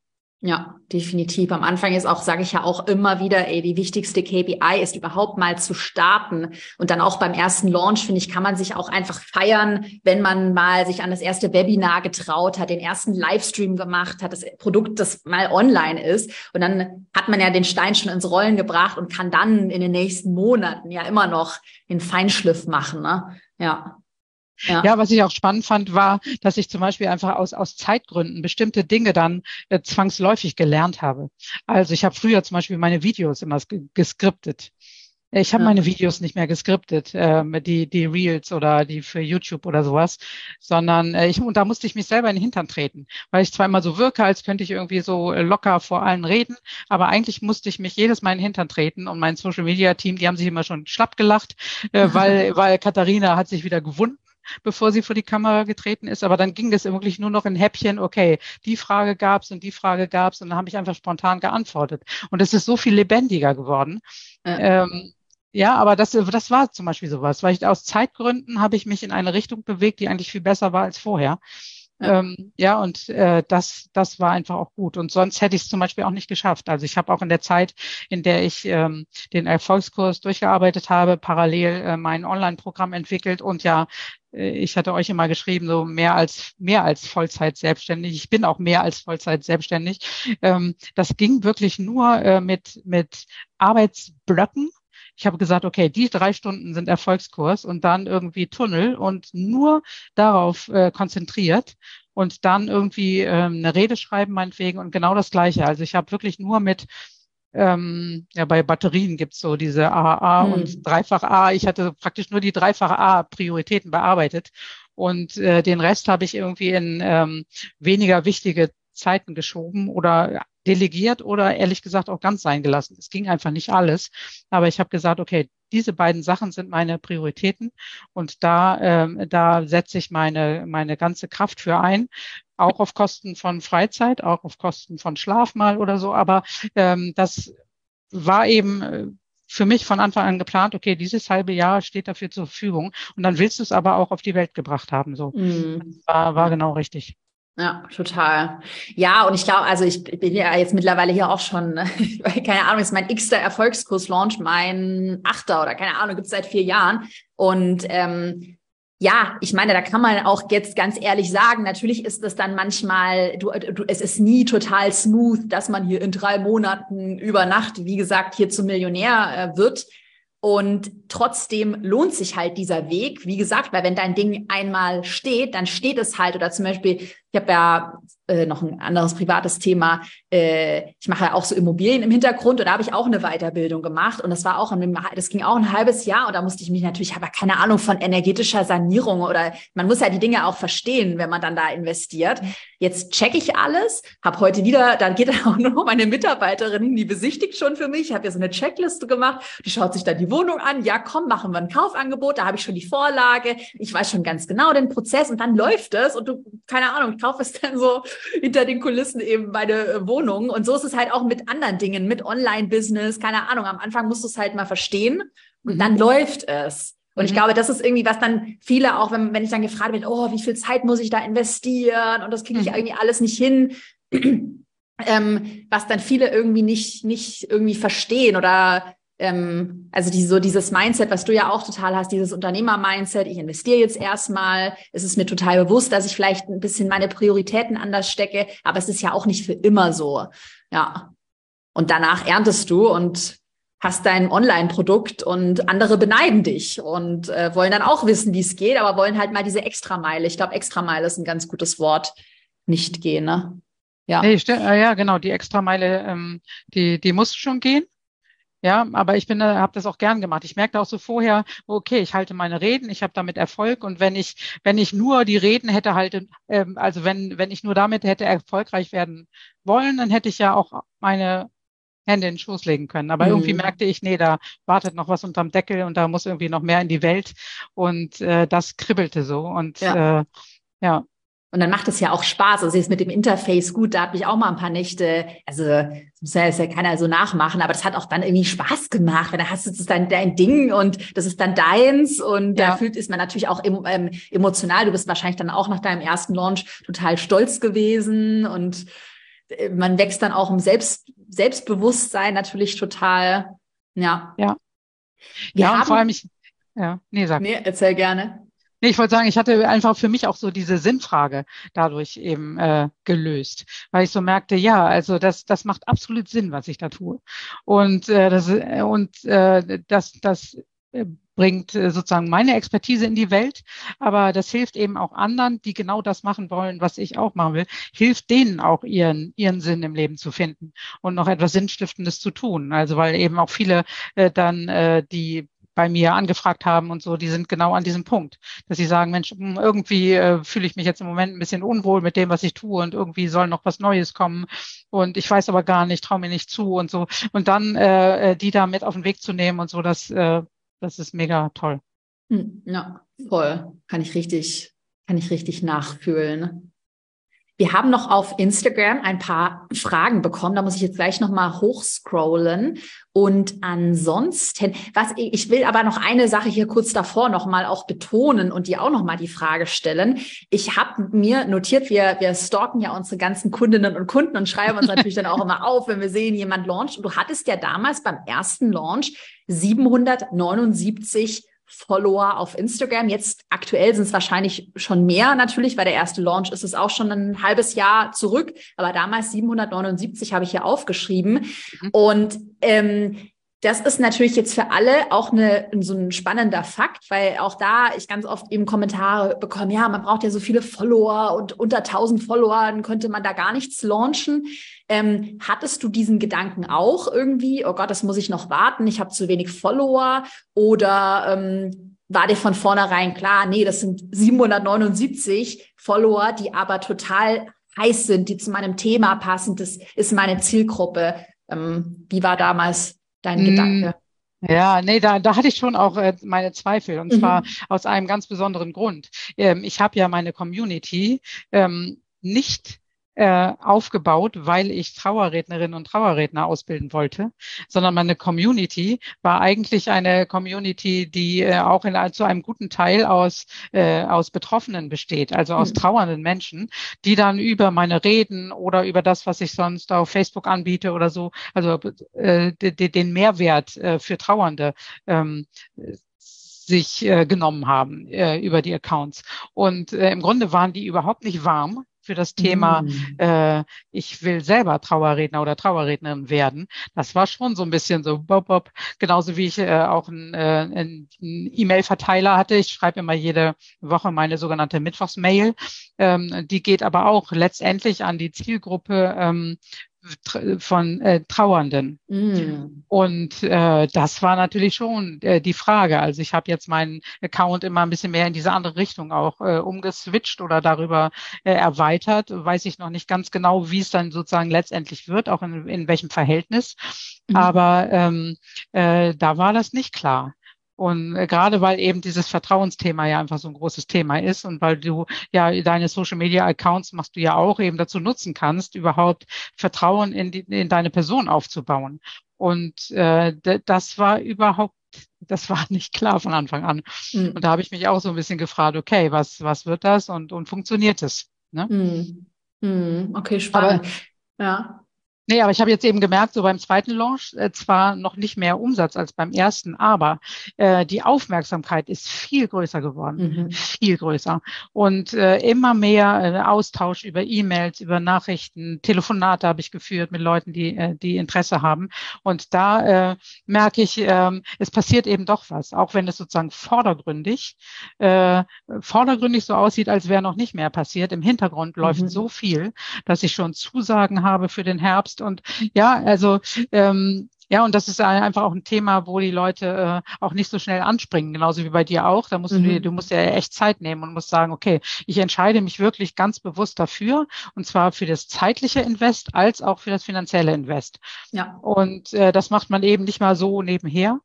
Ja, definitiv. Am Anfang ist auch, sage ich ja auch immer wieder, ey, die wichtigste KPI ist überhaupt mal zu starten. Und dann auch beim ersten Launch, finde ich, kann man sich auch einfach feiern, wenn man mal sich an das erste Webinar getraut hat, den ersten Livestream gemacht hat, das Produkt, das mal online ist. Und dann hat man ja den Stein schon ins Rollen gebracht und kann dann in den nächsten Monaten ja immer noch den Feinschliff machen. Ne? Ja. Ja. ja, was ich auch spannend fand, war, dass ich zum Beispiel einfach aus, aus Zeitgründen bestimmte Dinge dann äh, zwangsläufig gelernt habe. Also ich habe früher zum Beispiel meine Videos immer geskriptet. Ich habe ja. meine Videos nicht mehr geskriptet, ähm, die, die Reels oder die für YouTube oder sowas, sondern äh, ich, und da musste ich mich selber in den Hintern treten, weil ich zwar immer so wirke, als könnte ich irgendwie so locker vor allen reden, aber eigentlich musste ich mich jedes Mal in den Hintern treten und mein Social Media Team, die haben sich immer schon schlapp gelacht, äh, (laughs) weil, weil Katharina hat sich wieder gewunden bevor sie vor die Kamera getreten ist. Aber dann ging das wirklich nur noch in Häppchen, okay, die Frage gab's und die Frage gab's und dann habe ich einfach spontan geantwortet. Und es ist so viel lebendiger geworden. Ja. Ähm, ja, aber das, das war zum Beispiel sowas, weil ich aus Zeitgründen habe ich mich in eine Richtung bewegt, die eigentlich viel besser war als vorher. Ja, ähm, ja und äh, das, das war einfach auch gut. Und sonst hätte ich es zum Beispiel auch nicht geschafft. Also ich habe auch in der Zeit, in der ich ähm, den Erfolgskurs durchgearbeitet habe, parallel äh, mein Online-Programm entwickelt und ja, äh, ich hatte euch immer geschrieben, so mehr als mehr als Vollzeit selbstständig. Ich bin auch mehr als Vollzeit selbstständig. Ähm, das ging wirklich nur äh, mit mit Arbeitsblöcken ich habe gesagt, okay, die drei Stunden sind Erfolgskurs und dann irgendwie Tunnel und nur darauf äh, konzentriert und dann irgendwie ähm, eine Rede schreiben meinetwegen und genau das Gleiche. Also ich habe wirklich nur mit ähm, ja, bei Batterien gibt's so diese AA hm. und Dreifach A. Ich hatte praktisch nur die Dreifach A-Prioritäten bearbeitet. Und äh, den Rest habe ich irgendwie in ähm, weniger wichtige Zeiten geschoben oder delegiert oder ehrlich gesagt auch ganz sein gelassen. Es ging einfach nicht alles. Aber ich habe gesagt, okay, diese beiden Sachen sind meine Prioritäten und da, ähm, da setze ich meine, meine ganze Kraft für ein. Auch auf Kosten von Freizeit, auch auf Kosten von Schlaf mal oder so. Aber ähm, das war eben äh, für mich von Anfang an geplant, okay, dieses halbe Jahr steht dafür zur Verfügung und dann willst du es aber auch auf die Welt gebracht haben. So mm. war, war genau richtig. Ja, total. Ja, und ich glaube, also ich bin ja jetzt mittlerweile hier auch schon, (laughs) keine Ahnung, ist mein x-ter Erfolgskurs-Launch, mein achter oder keine Ahnung, gibt's seit vier Jahren. Und ähm, ja, ich meine, da kann man auch jetzt ganz ehrlich sagen, natürlich ist das dann manchmal, du, du, es ist nie total smooth, dass man hier in drei Monaten über Nacht, wie gesagt, hier zum Millionär äh, wird. Und trotzdem lohnt sich halt dieser Weg. Wie gesagt, weil wenn dein Ding einmal steht, dann steht es halt. Oder zum Beispiel, ich habe ja äh, noch ein anderes privates Thema. Äh, ich mache ja auch so Immobilien im Hintergrund und da habe ich auch eine Weiterbildung gemacht. Und das war auch, das ging auch ein halbes Jahr. Und da musste ich mich natürlich, ja keine Ahnung von energetischer Sanierung oder man muss ja die Dinge auch verstehen, wenn man dann da investiert. Jetzt checke ich alles, habe heute wieder, dann geht (laughs) auch nur meine Mitarbeiterin, die besichtigt schon für mich. Ich habe ja so eine Checkliste gemacht, die schaut sich dann die Wohnung an. Ja, komm, machen wir ein Kaufangebot. Da habe ich schon die Vorlage. Ich weiß schon ganz genau den Prozess und dann läuft es und du, keine Ahnung, kaufst dann so hinter den Kulissen eben meine äh, Wohnung. Und so ist es halt auch mit anderen Dingen, mit Online-Business, keine Ahnung. Am Anfang musst du es halt mal verstehen und dann mhm. läuft es. Und mhm. ich glaube, das ist irgendwie, was dann viele auch, wenn, wenn ich dann gefragt werde, oh, wie viel Zeit muss ich da investieren? Und das kriege ich mhm. irgendwie alles nicht hin. (clears throat) ähm, was dann viele irgendwie nicht, nicht irgendwie verstehen oder ähm, also die, so dieses Mindset, was du ja auch total hast, dieses Unternehmer-Mindset, ich investiere jetzt erstmal, es ist mir total bewusst, dass ich vielleicht ein bisschen meine Prioritäten anders stecke, aber es ist ja auch nicht für immer so. Ja. Und danach erntest du und hast dein Online-Produkt und andere beneiden dich und äh, wollen dann auch wissen, wie es geht, aber wollen halt mal diese Extrameile. Ich glaube, Extrameile ist ein ganz gutes Wort, nicht gehen, ne? Ja. Nee, ja, genau, die Extrameile, ähm, die, die muss schon gehen. Ja, aber ich bin, äh, habe das auch gern gemacht. Ich merkte auch so vorher, okay, ich halte meine Reden, ich habe damit Erfolg und wenn ich, wenn ich nur die Reden hätte halt, ähm, also wenn, wenn ich nur damit hätte erfolgreich werden wollen, dann hätte ich ja auch meine Hände in den Schoß legen können. Aber mhm. irgendwie merkte ich, nee, da wartet noch was unterm Deckel und da muss irgendwie noch mehr in die Welt. Und äh, das kribbelte so. Und ja. Äh, ja. Und dann macht es ja auch Spaß. Also jetzt mit dem Interface gut, da habe ich auch mal ein paar Nächte, also das muss ja, das ja keiner so nachmachen, aber das hat auch dann irgendwie Spaß gemacht, weil da hast du das dann dein Ding und das ist dann deins und ja. da fühlt ist man natürlich auch ähm, emotional. Du bist wahrscheinlich dann auch nach deinem ersten Launch total stolz gewesen und äh, man wächst dann auch im Selbst, Selbstbewusstsein natürlich total. Ja. Ja. Wir ja, vor allem ich, ja, nee, sag. Nee, erzähl gerne. Nee, ich wollte sagen, ich hatte einfach für mich auch so diese Sinnfrage dadurch eben äh, gelöst, weil ich so merkte, ja, also das, das macht absolut Sinn, was ich da tue. Und äh, das und äh, das, das äh, bringt äh, sozusagen meine Expertise in die Welt, aber das hilft eben auch anderen, die genau das machen wollen, was ich auch machen will, hilft denen auch ihren ihren Sinn im Leben zu finden und noch etwas Sinnstiftendes zu tun. Also weil eben auch viele äh, dann äh, die bei mir angefragt haben und so, die sind genau an diesem Punkt, dass sie sagen, Mensch, hm, irgendwie äh, fühle ich mich jetzt im Moment ein bisschen unwohl mit dem, was ich tue und irgendwie soll noch was Neues kommen und ich weiß aber gar nicht, traue mir nicht zu und so und dann äh, äh, die da mit auf den Weg zu nehmen und so, das, äh, das ist mega toll. Hm, ja, voll, kann ich richtig, kann ich richtig nachfühlen. Wir haben noch auf Instagram ein paar Fragen bekommen. Da muss ich jetzt gleich nochmal hochscrollen. Und ansonsten, was ich will aber noch eine Sache hier kurz davor nochmal auch betonen und dir auch nochmal die Frage stellen. Ich habe mir notiert, wir, wir stalken ja unsere ganzen Kundinnen und Kunden und schreiben uns natürlich dann auch immer (laughs) auf, wenn wir sehen, jemand launcht. Und du hattest ja damals beim ersten Launch 779 Follower auf Instagram. Jetzt aktuell sind es wahrscheinlich schon mehr natürlich, weil der erste Launch ist es auch schon ein halbes Jahr zurück. Aber damals 779 habe ich hier aufgeschrieben. Mhm. Und ähm, das ist natürlich jetzt für alle auch eine, so ein spannender Fakt, weil auch da ich ganz oft eben Kommentare bekomme, ja, man braucht ja so viele Follower und unter 1000 Followern könnte man da gar nichts launchen. Ähm, hattest du diesen Gedanken auch irgendwie, oh Gott, das muss ich noch warten, ich habe zu wenig Follower oder ähm, war dir von vornherein klar, nee, das sind 779 Follower, die aber total heiß sind, die zu meinem Thema passen, das ist meine Zielgruppe. Ähm, wie war damals dein mm. Gedanke? Ja, nee, da, da hatte ich schon auch äh, meine Zweifel und mhm. zwar aus einem ganz besonderen Grund. Ähm, ich habe ja meine Community ähm, nicht äh, aufgebaut, weil ich Trauerrednerinnen und Trauerredner ausbilden wollte, sondern meine Community war eigentlich eine Community, die äh, auch in, zu einem guten Teil aus, äh, aus Betroffenen besteht, also aus mhm. trauernden Menschen, die dann über meine Reden oder über das, was ich sonst auf Facebook anbiete oder so, also äh, den Mehrwert äh, für Trauernde ähm, sich äh, genommen haben äh, über die Accounts. Und äh, im Grunde waren die überhaupt nicht warm für das Thema, mhm. äh, ich will selber Trauerredner oder Trauerrednerin werden. Das war schon so ein bisschen so, bob, bob. genauso wie ich äh, auch einen äh, E-Mail-Verteiler hatte. Ich schreibe immer jede Woche meine sogenannte Mittwochsmail. Ähm, die geht aber auch letztendlich an die Zielgruppe ähm, von äh, Trauernden. Mm. Und äh, das war natürlich schon äh, die Frage. Also ich habe jetzt meinen Account immer ein bisschen mehr in diese andere Richtung auch äh, umgeswitcht oder darüber äh, erweitert. Weiß ich noch nicht ganz genau, wie es dann sozusagen letztendlich wird, auch in, in welchem Verhältnis. Mm. Aber ähm, äh, da war das nicht klar. Und äh, gerade weil eben dieses Vertrauensthema ja einfach so ein großes Thema ist und weil du ja deine Social Media Accounts machst du ja auch eben dazu nutzen kannst, überhaupt Vertrauen in, die, in deine Person aufzubauen. Und äh, das war überhaupt das war nicht klar von Anfang an. Mhm. Und da habe ich mich auch so ein bisschen gefragt, okay, was, was wird das und, und funktioniert es? Ne? Mhm. Mhm. Okay, spannend. Aber, ja. Nee, aber ich habe jetzt eben gemerkt, so beim zweiten Launch äh, zwar noch nicht mehr Umsatz als beim ersten, aber äh, die Aufmerksamkeit ist viel größer geworden, mhm. viel größer und äh, immer mehr äh, Austausch über E-Mails, über Nachrichten, Telefonate habe ich geführt mit Leuten, die äh, die Interesse haben und da äh, merke ich, äh, es passiert eben doch was, auch wenn es sozusagen vordergründig äh, vordergründig so aussieht, als wäre noch nicht mehr passiert. Im Hintergrund läuft mhm. so viel, dass ich schon Zusagen habe für den Herbst Herbst. Und ja, also ähm, Ja, und das ist einfach auch ein Thema, wo die Leute äh, auch nicht so schnell anspringen, genauso wie bei dir auch. Da musst mhm. du, du musst ja echt Zeit nehmen und musst sagen, okay, ich entscheide mich wirklich ganz bewusst dafür, und zwar für das zeitliche Invest als auch für das finanzielle Invest. Ja. Und äh, das macht man eben nicht mal so nebenher,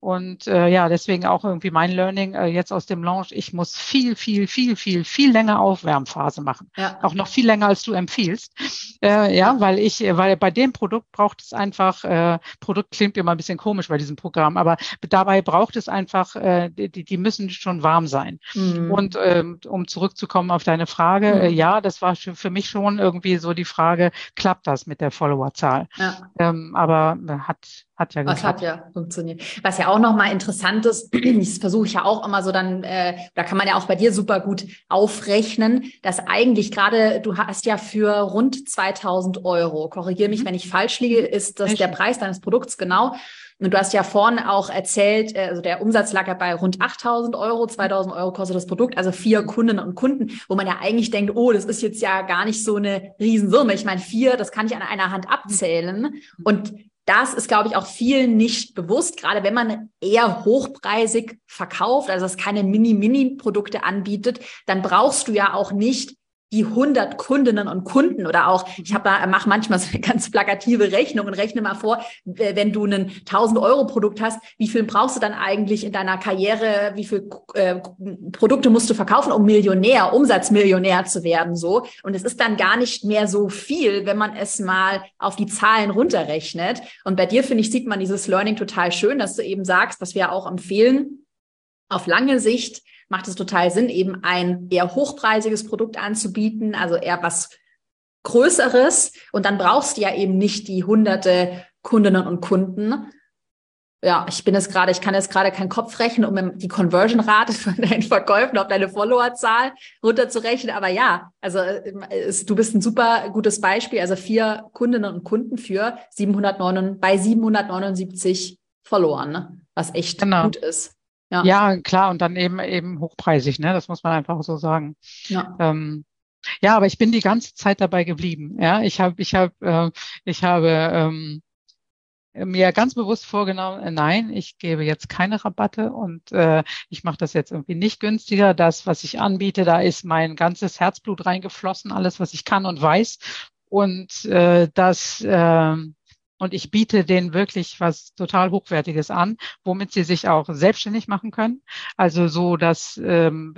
und äh, ja, deswegen auch irgendwie mein Learning äh, jetzt aus dem Launch. Ich muss viel, viel, viel, viel, viel länger Aufwärmphase machen. Ja. Auch noch viel länger, als du empfiehlst. Äh, ja, weil ich, weil bei dem Produkt braucht es einfach, äh, Produkt klingt immer ein bisschen komisch bei diesem Programm, aber dabei braucht es einfach, äh, die, die müssen schon warm sein. Mhm. Und ähm, um zurückzukommen auf deine Frage, mhm. äh, ja, das war für mich schon irgendwie so die Frage, klappt das mit der Followerzahl? Ja. Ähm, aber hat hat ja geklappt. Das hat ja funktioniert. Was ja auch nochmal interessant ist, (clears throat) das versuche ich ja auch immer so dann, äh, da kann man ja auch bei dir super gut aufrechnen, dass eigentlich gerade, du hast ja für rund 2000 Euro, korrigiere mich, mhm. wenn ich falsch liege, ist das Echt? der Preis deines Produkts genau. Und du hast ja vorne auch erzählt, äh, also der Umsatz lag ja bei rund 8000 Euro, 2000 Euro kostet das Produkt, also vier Kundinnen und Kunden, wo man ja eigentlich denkt, oh, das ist jetzt ja gar nicht so eine Riesensumme. Ich meine, vier, das kann ich an einer Hand abzählen. Und das ist, glaube ich, auch vielen nicht bewusst, gerade wenn man eher hochpreisig verkauft, also es keine Mini-Mini-Produkte anbietet, dann brauchst du ja auch nicht die 100 Kundinnen und Kunden oder auch, ich habe mache manchmal so eine (laughs) ganz plakative Rechnung und rechne mal vor, wenn du ein 1000 Euro Produkt hast, wie viel brauchst du dann eigentlich in deiner Karriere, wie viel äh, Produkte musst du verkaufen, um Millionär, Umsatzmillionär zu werden, so. Und es ist dann gar nicht mehr so viel, wenn man es mal auf die Zahlen runterrechnet. Und bei dir, finde ich, sieht man dieses Learning total schön, dass du eben sagst, was wir auch empfehlen, auf lange Sicht macht es total Sinn, eben ein eher hochpreisiges Produkt anzubieten, also eher was Größeres. Und dann brauchst du ja eben nicht die hunderte Kundinnen und Kunden. Ja, ich bin jetzt gerade, ich kann jetzt gerade keinen Kopf rechnen, um die Conversion-Rate von deinen Verkäufen auf deine Followerzahl runterzurechnen. Aber ja, also es, du bist ein super gutes Beispiel. Also vier Kundinnen und Kunden für 709, bei 779 verloren, ne? was echt genau. gut ist. Ja. ja, klar, und dann eben eben hochpreisig, ne? Das muss man einfach so sagen. Ja. Ähm, ja, aber ich bin die ganze Zeit dabei geblieben. Ja, ich habe, ich habe, äh, ich habe ähm, mir ganz bewusst vorgenommen, äh, nein, ich gebe jetzt keine Rabatte und äh, ich mache das jetzt irgendwie nicht günstiger. Das, was ich anbiete, da ist mein ganzes Herzblut reingeflossen, alles, was ich kann und weiß. Und äh, das äh, und ich biete denen wirklich was total Hochwertiges an, womit sie sich auch selbstständig machen können. Also so, dass ähm,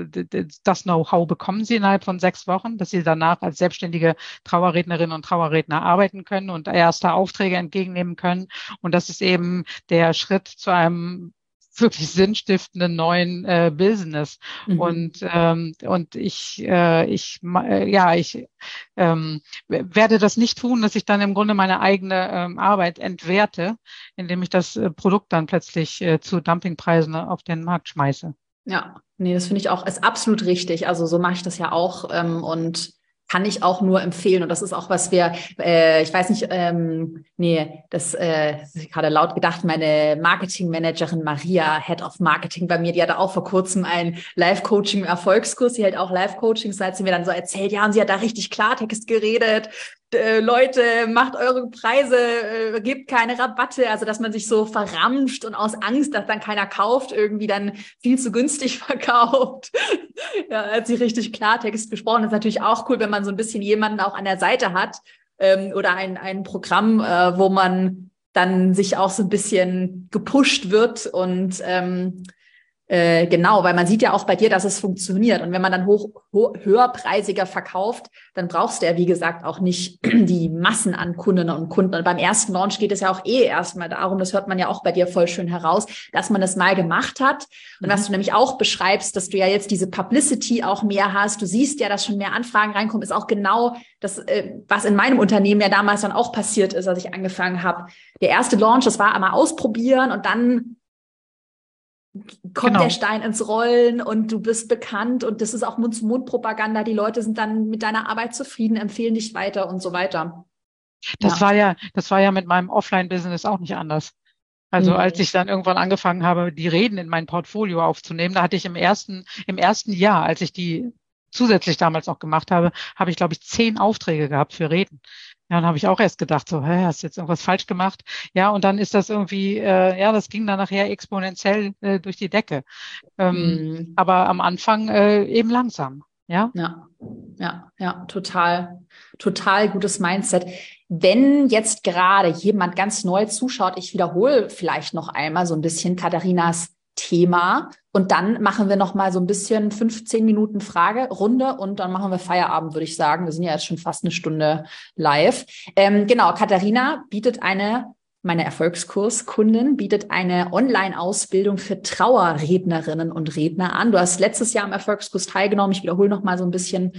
das Know-how bekommen sie innerhalb von sechs Wochen, dass sie danach als selbstständige Trauerrednerinnen und Trauerredner arbeiten können und erste Aufträge entgegennehmen können. Und das ist eben der Schritt zu einem wirklich sinnstiftenden neuen äh, Business. Mhm. Und, ähm, und ich, äh, ich, äh, ja, ich ähm, werde das nicht tun, dass ich dann im Grunde meine eigene ähm, Arbeit entwerte, indem ich das äh, Produkt dann plötzlich äh, zu Dumpingpreisen auf den Markt schmeiße. Ja, nee, das finde ich auch, ist absolut richtig. Also so mache ich das ja auch. Ähm, und kann ich auch nur empfehlen. Und das ist auch, was wir, äh, ich weiß nicht, ähm, nee, das äh, gerade laut gedacht, meine Marketingmanagerin Maria, Head of Marketing bei mir, die hatte auch vor kurzem ein Live-Coaching-Erfolgskurs, die hält auch Live-Coachings, da sie mir dann so erzählt, ja, und sie hat da richtig Klartext geredet, äh, Leute, macht eure Preise, äh, gebt keine Rabatte, also dass man sich so verramscht und aus Angst, dass dann keiner kauft, irgendwie dann viel zu günstig (laughs) verkauft. ja, hat sie richtig Klartext gesprochen. Das ist natürlich auch cool, wenn man so ein bisschen jemanden auch an der Seite hat ähm, oder ein, ein Programm, äh, wo man dann sich auch so ein bisschen gepusht wird und ähm, äh, genau, weil man sieht ja auch bei dir, dass es funktioniert. Und wenn man dann hoch, ho höherpreisiger verkauft, dann brauchst du ja, wie gesagt, auch nicht (clears throat) die Massen an Kundinnen und Kunden. Und beim ersten Launch geht es ja auch eh erstmal darum, das hört man ja auch bei dir voll schön heraus, dass man das mal gemacht hat. Und mhm. was du nämlich auch beschreibst, dass du ja jetzt diese Publicity auch mehr hast. Du siehst ja, dass schon mehr Anfragen reinkommen, ist auch genau das, äh, was in meinem Unternehmen ja damals dann auch passiert ist, als ich angefangen habe. Der erste Launch, das war einmal ausprobieren und dann kommt genau. der Stein ins Rollen und du bist bekannt und das ist auch Mund-zu-Mund-Propaganda. Die Leute sind dann mit deiner Arbeit zufrieden, empfehlen dich weiter und so weiter. Das ja. war ja, das war ja mit meinem Offline-Business auch nicht anders. Also mhm. als ich dann irgendwann angefangen habe, die Reden in mein Portfolio aufzunehmen, da hatte ich im ersten, im ersten Jahr, als ich die zusätzlich damals noch gemacht habe, habe ich, glaube ich, zehn Aufträge gehabt für Reden. Ja, dann habe ich auch erst gedacht, so, hä, hast jetzt irgendwas falsch gemacht? Ja, und dann ist das irgendwie, äh, ja, das ging dann nachher exponentiell äh, durch die Decke. Ähm, mhm. Aber am Anfang äh, eben langsam. Ja. Ja, ja, ja, total, total gutes Mindset. Wenn jetzt gerade jemand ganz neu zuschaut, ich wiederhole vielleicht noch einmal so ein bisschen Katharinas Thema und dann machen wir noch mal so ein bisschen 15 Minuten Fragerunde und dann machen wir Feierabend, würde ich sagen. Wir sind ja jetzt schon fast eine Stunde live. Ähm, genau, Katharina bietet eine meine Erfolgskurskundin bietet eine Online-Ausbildung für Trauerrednerinnen und Redner an. Du hast letztes Jahr am Erfolgskurs teilgenommen. Ich wiederhole noch mal so ein bisschen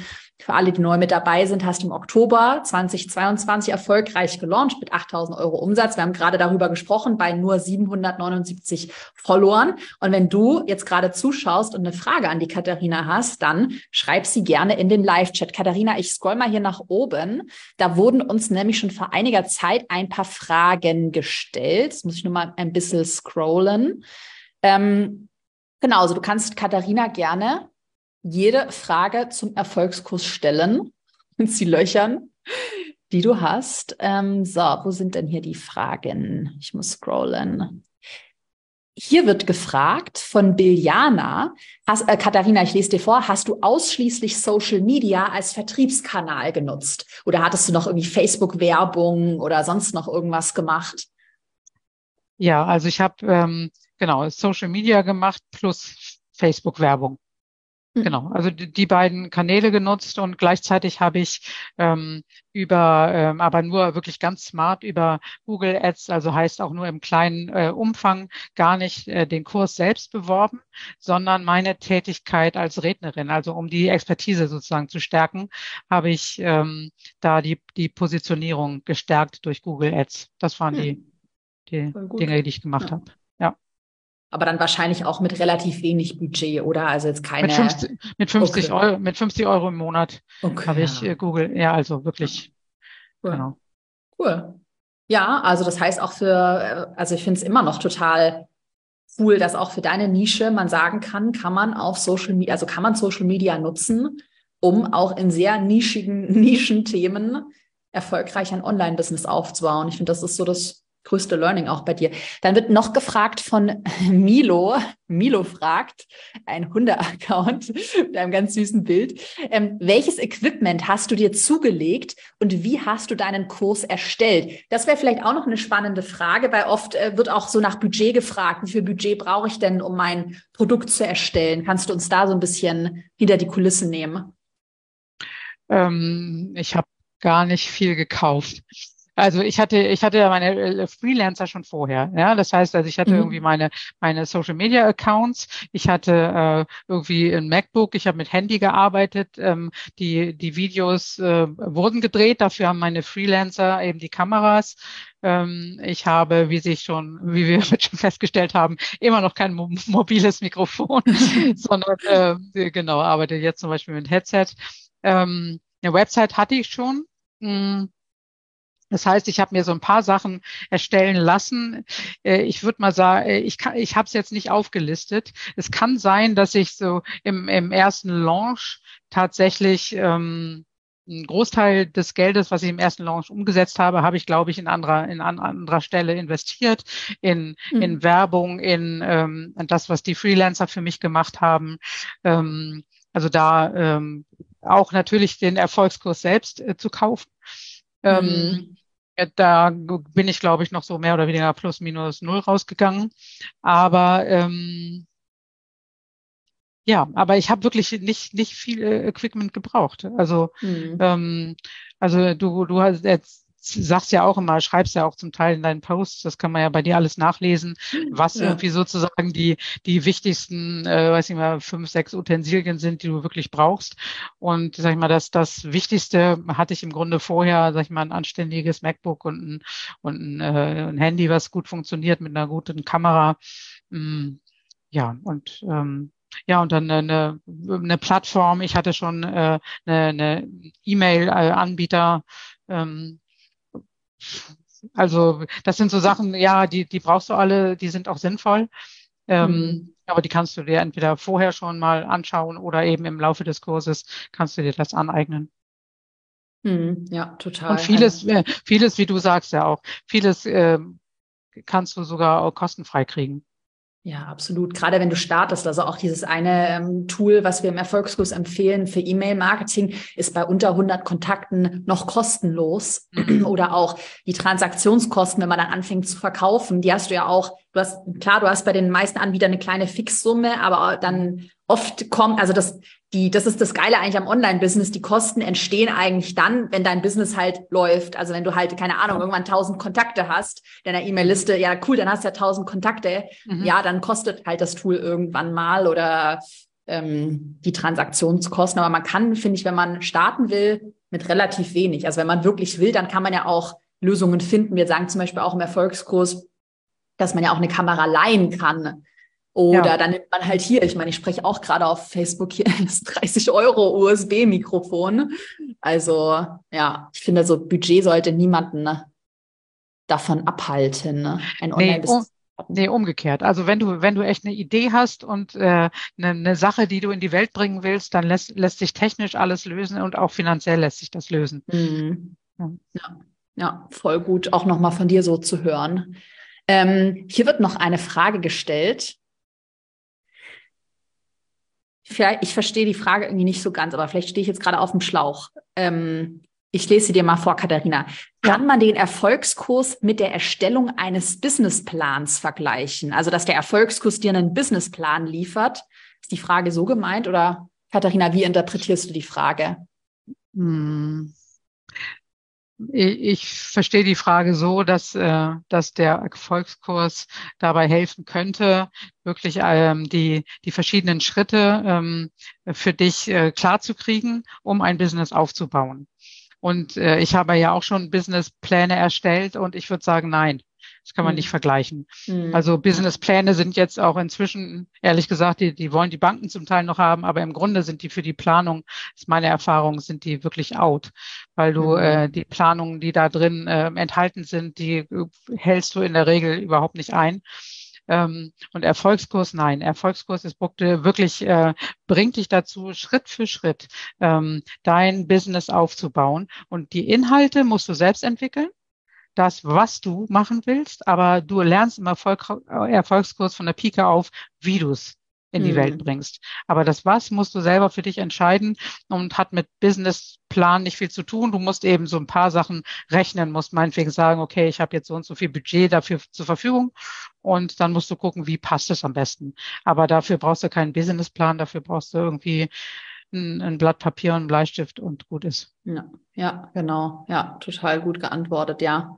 für alle, die neu mit dabei sind. Hast im Oktober 2022 erfolgreich gelauncht mit 8000 Euro Umsatz. Wir haben gerade darüber gesprochen bei nur 779 Followern. Und wenn du jetzt gerade zuschaust und eine Frage an die Katharina hast, dann schreib sie gerne in den Live-Chat. Katharina, ich scroll mal hier nach oben. Da wurden uns nämlich schon vor einiger Zeit ein paar Fragen gestellt. Jetzt muss ich nur mal ein bisschen scrollen. Ähm, genau, also du kannst Katharina gerne jede Frage zum Erfolgskurs stellen und sie löchern, die du hast. Ähm, so, wo sind denn hier die Fragen? Ich muss scrollen. Hier wird gefragt von Biljana, hast, äh, Katharina, ich lese dir vor, hast du ausschließlich Social Media als Vertriebskanal genutzt? Oder hattest du noch irgendwie Facebook-Werbung oder sonst noch irgendwas gemacht? Ja, also ich habe ähm, genau Social Media gemacht plus Facebook-Werbung. Mhm. Genau, also die, die, beiden Kanäle genutzt und gleichzeitig habe ich ähm, über, ähm, aber nur wirklich ganz smart über Google Ads, also heißt auch nur im kleinen äh, Umfang, gar nicht äh, den Kurs selbst beworben, sondern meine Tätigkeit als Rednerin, also um die Expertise sozusagen zu stärken, habe ich ähm, da die, die Positionierung gestärkt durch Google Ads. Das waren mhm. die, die Dinge, die ich gemacht ja. habe aber dann wahrscheinlich auch mit relativ wenig Budget, oder? Also jetzt keine. Mit 50, mit 50 okay. Euro, mit 50 Euro im Monat okay, habe ich. Äh, Google, ja, also wirklich. Cool. Genau. Cool. Ja, also das heißt auch für, äh, also ich finde es immer noch total cool, dass auch für deine Nische man sagen kann, kann man auf Social Media, also kann man Social Media nutzen, um auch in sehr nischigen (laughs) Nischenthemen erfolgreich ein Online-Business aufzubauen. Ich finde, das ist so das größte Learning auch bei dir. Dann wird noch gefragt von (laughs) Milo. Milo fragt, ein Hunde-Account mit einem ganz süßen Bild. Ähm, welches Equipment hast du dir zugelegt und wie hast du deinen Kurs erstellt? Das wäre vielleicht auch noch eine spannende Frage, weil oft äh, wird auch so nach Budget gefragt. Wie viel Budget brauche ich denn, um mein Produkt zu erstellen? Kannst du uns da so ein bisschen hinter die Kulissen nehmen? Ähm, ich habe gar nicht viel gekauft. Also ich hatte, ich hatte ja meine äh, Freelancer schon vorher. Ja, das heißt, also ich hatte mhm. irgendwie meine meine Social Media Accounts. Ich hatte äh, irgendwie ein MacBook. Ich habe mit Handy gearbeitet. Ähm, die die Videos äh, wurden gedreht. Dafür haben meine Freelancer eben die Kameras. Ähm, ich habe, wie sich schon, wie wir (laughs) schon festgestellt haben, immer noch kein mo mobiles Mikrofon, (laughs) sondern äh, genau arbeite jetzt zum Beispiel mit Headset. Ähm, eine Website hatte ich schon. Mh, hm, das heißt, ich habe mir so ein paar Sachen erstellen lassen. Äh, ich würde mal sagen, äh, ich, kann, ich habe es jetzt nicht aufgelistet. Es kann sein, dass ich so im, im ersten Launch tatsächlich ähm, ein Großteil des Geldes, was ich im ersten Launch umgesetzt habe, habe ich, glaube ich, in anderer, in an anderer Stelle investiert, in, mhm. in Werbung, in, ähm, in das, was die Freelancer für mich gemacht haben. Ähm, also da ähm, auch natürlich den Erfolgskurs selbst äh, zu kaufen. Ähm, mhm. Da bin ich, glaube ich, noch so mehr oder weniger plus minus null rausgegangen. Aber ähm, ja, aber ich habe wirklich nicht nicht viel Equipment gebraucht. Also mhm. ähm, also du du hast jetzt sagst ja auch immer, schreibst ja auch zum Teil in deinen Posts, das kann man ja bei dir alles nachlesen, was ja. irgendwie sozusagen die, die wichtigsten, äh, weiß ich mal, fünf, sechs Utensilien sind, die du wirklich brauchst. Und sag ich mal, das, das Wichtigste hatte ich im Grunde vorher, sag ich mal, ein anständiges MacBook und ein, und ein, äh, ein Handy, was gut funktioniert mit einer guten Kamera. Mm, ja, und ähm, ja, und dann eine, eine Plattform. Ich hatte schon äh, eine, eine E-Mail-Anbieter, ähm, also das sind so Sachen, ja, die, die brauchst du alle, die sind auch sinnvoll. Ähm, mhm. Aber die kannst du dir entweder vorher schon mal anschauen oder eben im Laufe des Kurses kannst du dir das aneignen. Hm, ja, total. Und vieles, äh, vieles, wie du sagst ja auch, vieles äh, kannst du sogar auch kostenfrei kriegen. Ja, absolut. Gerade wenn du startest, also auch dieses eine ähm, Tool, was wir im Erfolgskurs empfehlen für E-Mail-Marketing, ist bei unter 100 Kontakten noch kostenlos. Mhm. Oder auch die Transaktionskosten, wenn man dann anfängt zu verkaufen, die hast du ja auch, du hast, klar, du hast bei den meisten Anbietern eine kleine Fixsumme, aber dann oft kommt, also das, die, das ist das Geile eigentlich am Online-Business. Die Kosten entstehen eigentlich dann, wenn dein Business halt läuft. Also wenn du halt, keine Ahnung, irgendwann tausend Kontakte hast, deiner E-Mail-Liste, ja cool, dann hast du ja tausend Kontakte. Mhm. Ja, dann kostet halt das Tool irgendwann mal oder ähm, die Transaktionskosten. Aber man kann, finde ich, wenn man starten will, mit relativ wenig. Also wenn man wirklich will, dann kann man ja auch Lösungen finden. Wir sagen zum Beispiel auch im Erfolgskurs, dass man ja auch eine Kamera leihen kann. Oder ja. dann nimmt man halt hier, ich meine, ich spreche auch gerade auf Facebook hier (laughs) das 30 Euro USB-Mikrofon. Also ja, ich finde, so Budget sollte niemanden ne, davon abhalten, ne? ein Online-Business. Nee, nee, umgekehrt. Also wenn du, wenn du echt eine Idee hast und äh, eine, eine Sache, die du in die Welt bringen willst, dann lässt, lässt sich technisch alles lösen und auch finanziell lässt sich das lösen. Mhm. Ja. ja. ja, voll gut, auch nochmal von dir so zu hören. Ähm, hier wird noch eine Frage gestellt vielleicht, ich verstehe die Frage irgendwie nicht so ganz, aber vielleicht stehe ich jetzt gerade auf dem Schlauch. Ähm, ich lese sie dir mal vor, Katharina. Kann man den Erfolgskurs mit der Erstellung eines Businessplans vergleichen? Also, dass der Erfolgskurs dir einen Businessplan liefert? Ist die Frage so gemeint oder Katharina, wie interpretierst du die Frage? Hm. Ich verstehe die Frage so, dass, äh, dass der Erfolgskurs dabei helfen könnte, wirklich ähm, die, die verschiedenen Schritte ähm, für dich äh, klar um ein Business aufzubauen. Und äh, ich habe ja auch schon Businesspläne erstellt und ich würde sagen, nein, das kann man mhm. nicht vergleichen. Mhm. Also Businesspläne sind jetzt auch inzwischen, ehrlich gesagt, die, die wollen die Banken zum Teil noch haben, aber im Grunde sind die für die Planung, ist meine Erfahrung, sind die wirklich out, weil du mhm. äh, die Planungen, die da drin äh, enthalten sind, die äh, hältst du in der Regel überhaupt nicht ein. Ähm, und Erfolgskurs, nein, Erfolgskurs ist wirklich, äh, bringt dich dazu, Schritt für Schritt ähm, dein Business aufzubauen. Und die Inhalte musst du selbst entwickeln das, was du machen willst, aber du lernst im Erfolg, Erfolgskurs von der Pike auf, wie du es in die mhm. Welt bringst. Aber das Was musst du selber für dich entscheiden und hat mit Businessplan nicht viel zu tun. Du musst eben so ein paar Sachen rechnen, musst meinetwegen sagen, okay, ich habe jetzt so und so viel Budget dafür zur Verfügung und dann musst du gucken, wie passt es am besten. Aber dafür brauchst du keinen Businessplan, dafür brauchst du irgendwie ein, ein Blatt Papier und Bleistift und gut ist. Ja, ja, genau. Ja, total gut geantwortet, ja.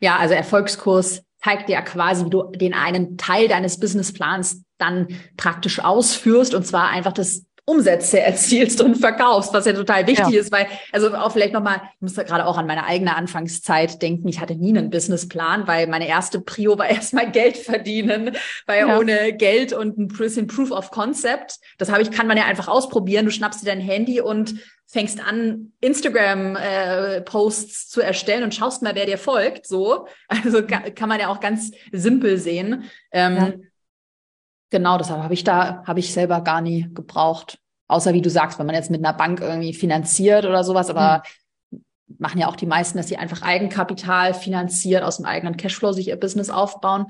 Ja, also Erfolgskurs zeigt dir quasi, wie du den einen Teil deines Businessplans dann praktisch ausführst und zwar einfach das Umsätze erzielst und verkaufst, was ja total wichtig ja. ist, weil, also auch vielleicht nochmal, ich muss gerade auch an meine eigene Anfangszeit denken, ich hatte nie einen Businessplan, weil meine erste Prio war (laughs) erstmal Geld verdienen, weil ja. ohne Geld und ein bisschen Proof of Concept, das habe ich, kann man ja einfach ausprobieren, du schnappst dir dein Handy und fängst an, Instagram-Posts äh, zu erstellen und schaust mal, wer dir folgt. So, also kann man ja auch ganz simpel sehen. Ähm, ja. Genau, deshalb habe ich da habe ich selber gar nie gebraucht. Außer wie du sagst, wenn man jetzt mit einer Bank irgendwie finanziert oder sowas, aber mhm. machen ja auch die meisten, dass sie einfach Eigenkapital finanziert, aus dem eigenen Cashflow sich ihr Business aufbauen.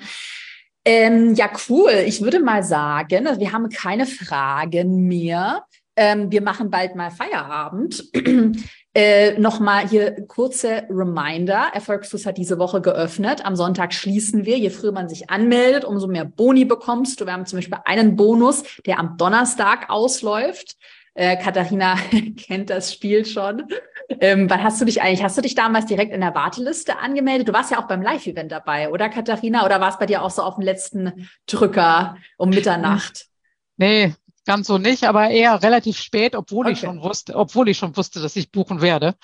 Ähm, ja, cool. Ich würde mal sagen, wir haben keine Fragen mehr. Ähm, wir machen bald mal Feierabend. (clears throat) äh, Nochmal hier kurze Reminder. Erfolgsfluss hat diese Woche geöffnet. Am Sonntag schließen wir. Je früher man sich anmeldet, umso mehr Boni bekommst du. Wir haben zum Beispiel einen Bonus, der am Donnerstag ausläuft. Äh, Katharina (laughs) kennt das Spiel schon. Ähm, wann hast du dich eigentlich, hast du dich damals direkt in der Warteliste angemeldet? Du warst ja auch beim Live-Event dabei, oder Katharina? Oder war es bei dir auch so auf dem letzten Drücker um Mitternacht? Nee, Ganz so nicht, aber eher relativ spät, obwohl okay. ich schon wusste, obwohl ich schon wusste, dass ich buchen werde.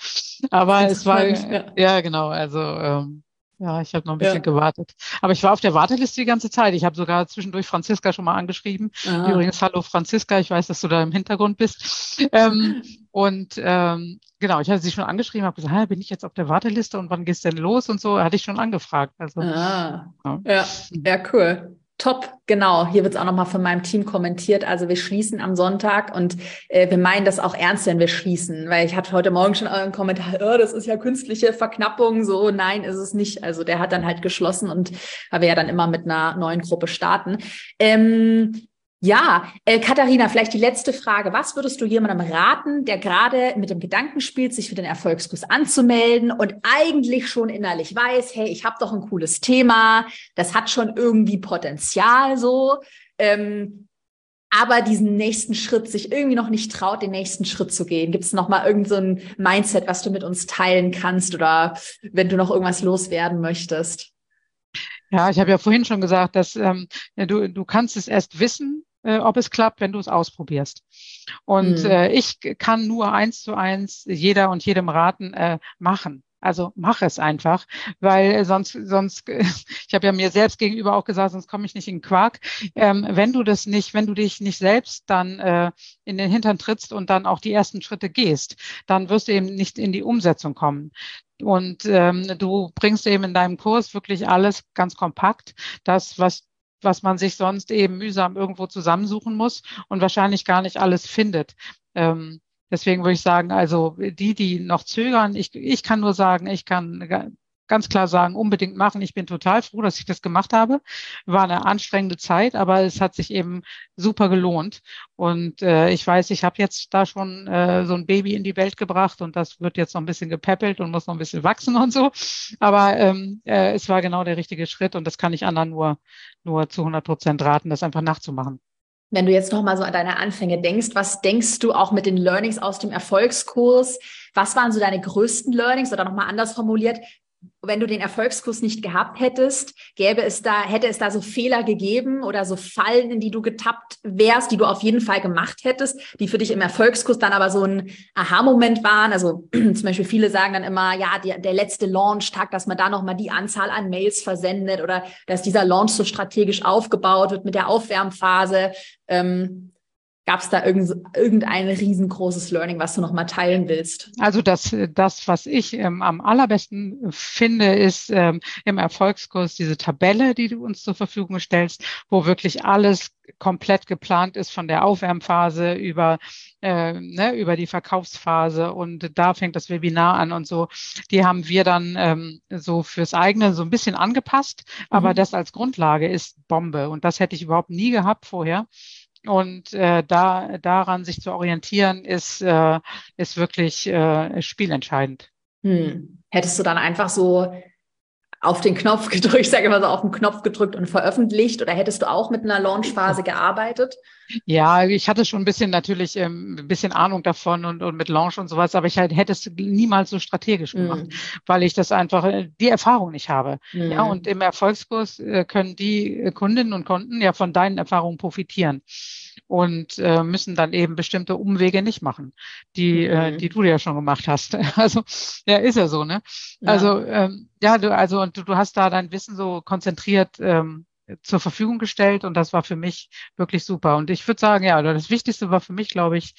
Aber es war ja. ja genau, also ähm, ja, ich habe noch ein bisschen ja. gewartet. Aber ich war auf der Warteliste die ganze Zeit. Ich habe sogar zwischendurch Franziska schon mal angeschrieben. Aha. Übrigens, hallo Franziska, ich weiß, dass du da im Hintergrund bist. ähm, (laughs) und ähm, genau, ich hatte sie schon angeschrieben, habe gesagt, bin ich jetzt auf der Warteliste und wann geht's denn los und so, hatte ich schon angefragt. Also, ah. ja. ja, ja, cool. Top, genau. Hier wird es auch nochmal von meinem Team kommentiert. Also wir schließen am Sonntag und äh, wir meinen das auch ernst, wenn wir schließen. Weil ich hatte heute Morgen schon euren Kommentar, oh, das ist ja künstliche Verknappung. So, nein, ist es nicht. Also der hat dann halt geschlossen und weil wir ja dann immer mit einer neuen Gruppe starten. Ähm, ja, äh, Katharina, vielleicht die letzte Frage. Was würdest du jemandem raten, der gerade mit dem Gedanken spielt, sich für den Erfolgskurs anzumelden und eigentlich schon innerlich weiß, hey, ich habe doch ein cooles Thema, das hat schon irgendwie Potenzial so, ähm, aber diesen nächsten Schritt sich irgendwie noch nicht traut, den nächsten Schritt zu gehen? Gibt es noch mal irgend so Mindset, was du mit uns teilen kannst oder wenn du noch irgendwas loswerden möchtest? Ja, ich habe ja vorhin schon gesagt, dass ähm, ja, du, du kannst es erst wissen, äh, ob es klappt, wenn du es ausprobierst. Und mhm. äh, ich kann nur eins zu eins jeder und jedem raten, äh, machen. Also mach es einfach, weil sonst, sonst, (laughs) ich habe ja mir selbst gegenüber auch gesagt, sonst komme ich nicht in Quark. Ähm, wenn du das nicht, wenn du dich nicht selbst dann äh, in den Hintern trittst und dann auch die ersten Schritte gehst, dann wirst du eben nicht in die Umsetzung kommen. Und ähm, du bringst eben in deinem Kurs wirklich alles ganz kompakt, das, was was man sich sonst eben mühsam irgendwo zusammensuchen muss und wahrscheinlich gar nicht alles findet. Ähm, deswegen würde ich sagen, also die, die noch zögern, ich, ich kann nur sagen, ich kann ganz klar sagen, unbedingt machen. Ich bin total froh, dass ich das gemacht habe. War eine anstrengende Zeit, aber es hat sich eben super gelohnt. Und äh, ich weiß, ich habe jetzt da schon äh, so ein Baby in die Welt gebracht und das wird jetzt noch ein bisschen gepäppelt und muss noch ein bisschen wachsen und so. Aber ähm, äh, es war genau der richtige Schritt und das kann ich anderen nur, nur zu 100 Prozent raten, das einfach nachzumachen. Wenn du jetzt noch mal so an deine Anfänge denkst, was denkst du auch mit den Learnings aus dem Erfolgskurs? Was waren so deine größten Learnings oder noch mal anders formuliert? Wenn du den Erfolgskurs nicht gehabt hättest, gäbe es da, hätte es da so Fehler gegeben oder so Fallen, in die du getappt wärst, die du auf jeden Fall gemacht hättest, die für dich im Erfolgskurs dann aber so ein Aha-Moment waren. Also (clears throat) zum Beispiel viele sagen dann immer, ja, die, der letzte Launch-Tag, dass man da nochmal die Anzahl an Mails versendet oder dass dieser Launch so strategisch aufgebaut wird mit der Aufwärmphase. Ähm, Gab es da irgend, irgendein riesengroßes Learning, was du noch mal teilen willst? Also das, das was ich ähm, am allerbesten finde, ist ähm, im Erfolgskurs diese Tabelle, die du uns zur Verfügung stellst, wo wirklich alles komplett geplant ist von der Aufwärmphase über äh, ne, über die Verkaufsphase und da fängt das Webinar an und so. Die haben wir dann ähm, so fürs eigene so ein bisschen angepasst, aber mhm. das als Grundlage ist Bombe und das hätte ich überhaupt nie gehabt vorher. Und äh, da daran sich zu orientieren, ist, äh, ist wirklich äh, spielentscheidend. Hm. Hättest du dann einfach so auf den Knopf (laughs) gedrückt, ich sage immer so auf den Knopf gedrückt und veröffentlicht oder hättest du auch mit einer Launchphase gearbeitet? Ja, ich hatte schon ein bisschen natürlich ähm, ein bisschen Ahnung davon und, und mit Launch und sowas, aber ich halt, hätte es niemals so strategisch gemacht, mm. weil ich das einfach äh, die Erfahrung nicht habe. Mm. Ja, und im Erfolgskurs äh, können die Kundinnen und Kunden ja von deinen Erfahrungen profitieren und äh, müssen dann eben bestimmte Umwege nicht machen, die, äh, mhm. äh, die du ja schon gemacht hast. (laughs) Also ja, ist ja so, ne? Ja. Also ähm, ja, du, also und du, du hast da dein Wissen so konzentriert ähm, zur Verfügung gestellt und das war für mich wirklich super. Und ich würde sagen, ja, das Wichtigste war für mich, glaube ich,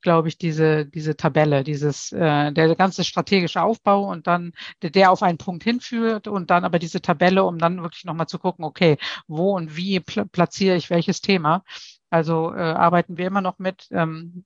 glaube ich, diese, diese Tabelle, dieses, äh, der ganze strategische Aufbau und dann, der, der auf einen Punkt hinführt und dann aber diese Tabelle, um dann wirklich nochmal zu gucken, okay, wo und wie pl platziere ich welches Thema. Also äh, arbeiten wir immer noch mit. Ähm,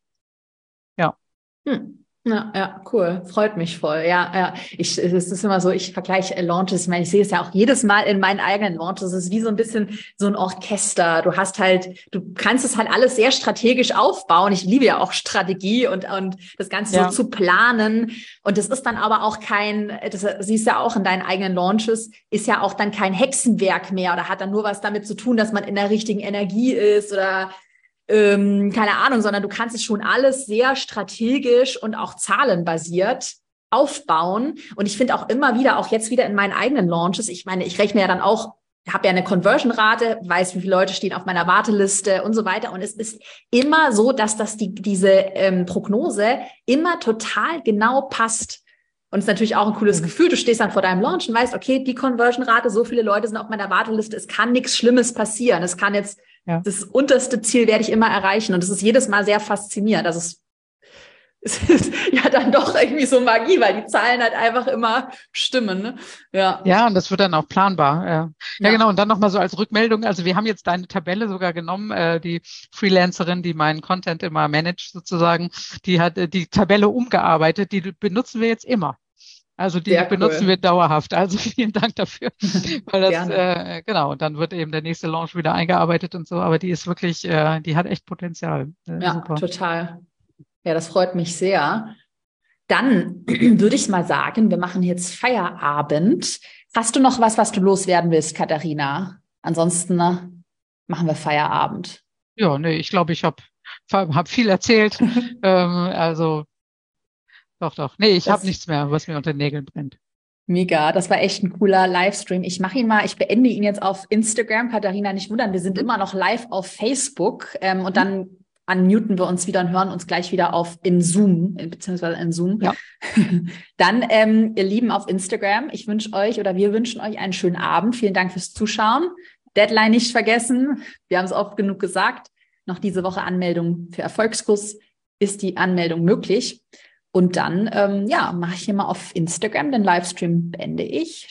ja. Hm. Ja, ja, cool. Freut mich voll. Ja, ja. Ich, es ist immer so, ich vergleiche äh, Launches. Ich meine, ich sehe es ja auch jedes Mal in meinen eigenen Launches. Es ist wie so ein bisschen so ein Orchester. Du hast halt, du kannst es halt alles sehr strategisch aufbauen. Ich liebe ja auch Strategie und, und das Ganze ja. so zu planen. Und das ist dann aber auch kein, das siehst du ja auch in deinen eigenen Launches, ist ja auch dann kein Hexenwerk mehr oder hat dann nur was damit zu tun, dass man in der richtigen Energie ist oder ähm, keine Ahnung, sondern du kannst es schon alles sehr strategisch und auch zahlenbasiert aufbauen. Und ich finde auch immer wieder, auch jetzt wieder in meinen eigenen Launches, ich meine, ich rechne ja dann auch, habe ja eine Conversion-Rate, weiß, wie viele Leute stehen auf meiner Warteliste und so weiter. Und es ist immer so, dass das die, diese ähm, Prognose immer total genau passt. Und es ist natürlich auch ein cooles mhm. Gefühl. Du stehst dann vor deinem Launch und weißt, okay, die Conversion-Rate, so viele Leute sind auf meiner Warteliste, es kann nichts Schlimmes passieren. Es kann jetzt ja. Das unterste Ziel werde ich immer erreichen und das ist jedes Mal sehr faszinierend. Das ist (laughs) es ist ja dann doch irgendwie so Magie, weil die Zahlen halt einfach immer stimmen. Ne? Ja. ja, und das wird dann auch planbar. Ja, ja, ja. genau. Und dann nochmal so als Rückmeldung, also wir haben jetzt deine Tabelle sogar genommen, äh, die Freelancerin, die meinen Content immer managt sozusagen, die hat äh, die Tabelle umgearbeitet, die benutzen wir jetzt immer. Also die Sehr benutzen cool. wir dauerhaft. Also (laughs) vielen Dank dafür. (laughs) Weil das, äh, genau, und dann wird eben der nächste Launch wieder eingearbeitet und so, aber die ist wirklich, äh, die hat echt Potenzial. Äh, ja, super. total. Ja, das freut mich sehr. Dann (clears throat) würde ich mal sagen, wir machen jetzt Feierabend. Hast du noch was, was du loswerden willst, Katharina? Ansonsten ne, machen wir Feierabend. Ja, nee, ich glaube, ich habe hab viel erzählt. (laughs) ähm, also doch, doch. Nee, ich habe nichts mehr, was mir unter den Nägeln brennt. Mega, das war echt ein cooler Livestream. Ich mache ihn mal, ich beende ihn jetzt auf Instagram. Katharina, nicht wundern, wir sind mhm. immer noch live auf Facebook ähm, und dann unmuten wir uns wieder und hören uns gleich wieder auf in Zoom, beziehungsweise in Zoom. Ja. (laughs) Dann, ähm, ihr Lieben auf Instagram, ich wünsche euch oder wir wünschen euch einen schönen Abend. Vielen Dank fürs Zuschauen. Deadline nicht vergessen. Wir haben es oft genug gesagt. Noch diese Woche Anmeldung für Erfolgskurs ist die Anmeldung möglich. Und dann, ähm, ja, mache ich hier mal auf Instagram den Livestream, beende ich.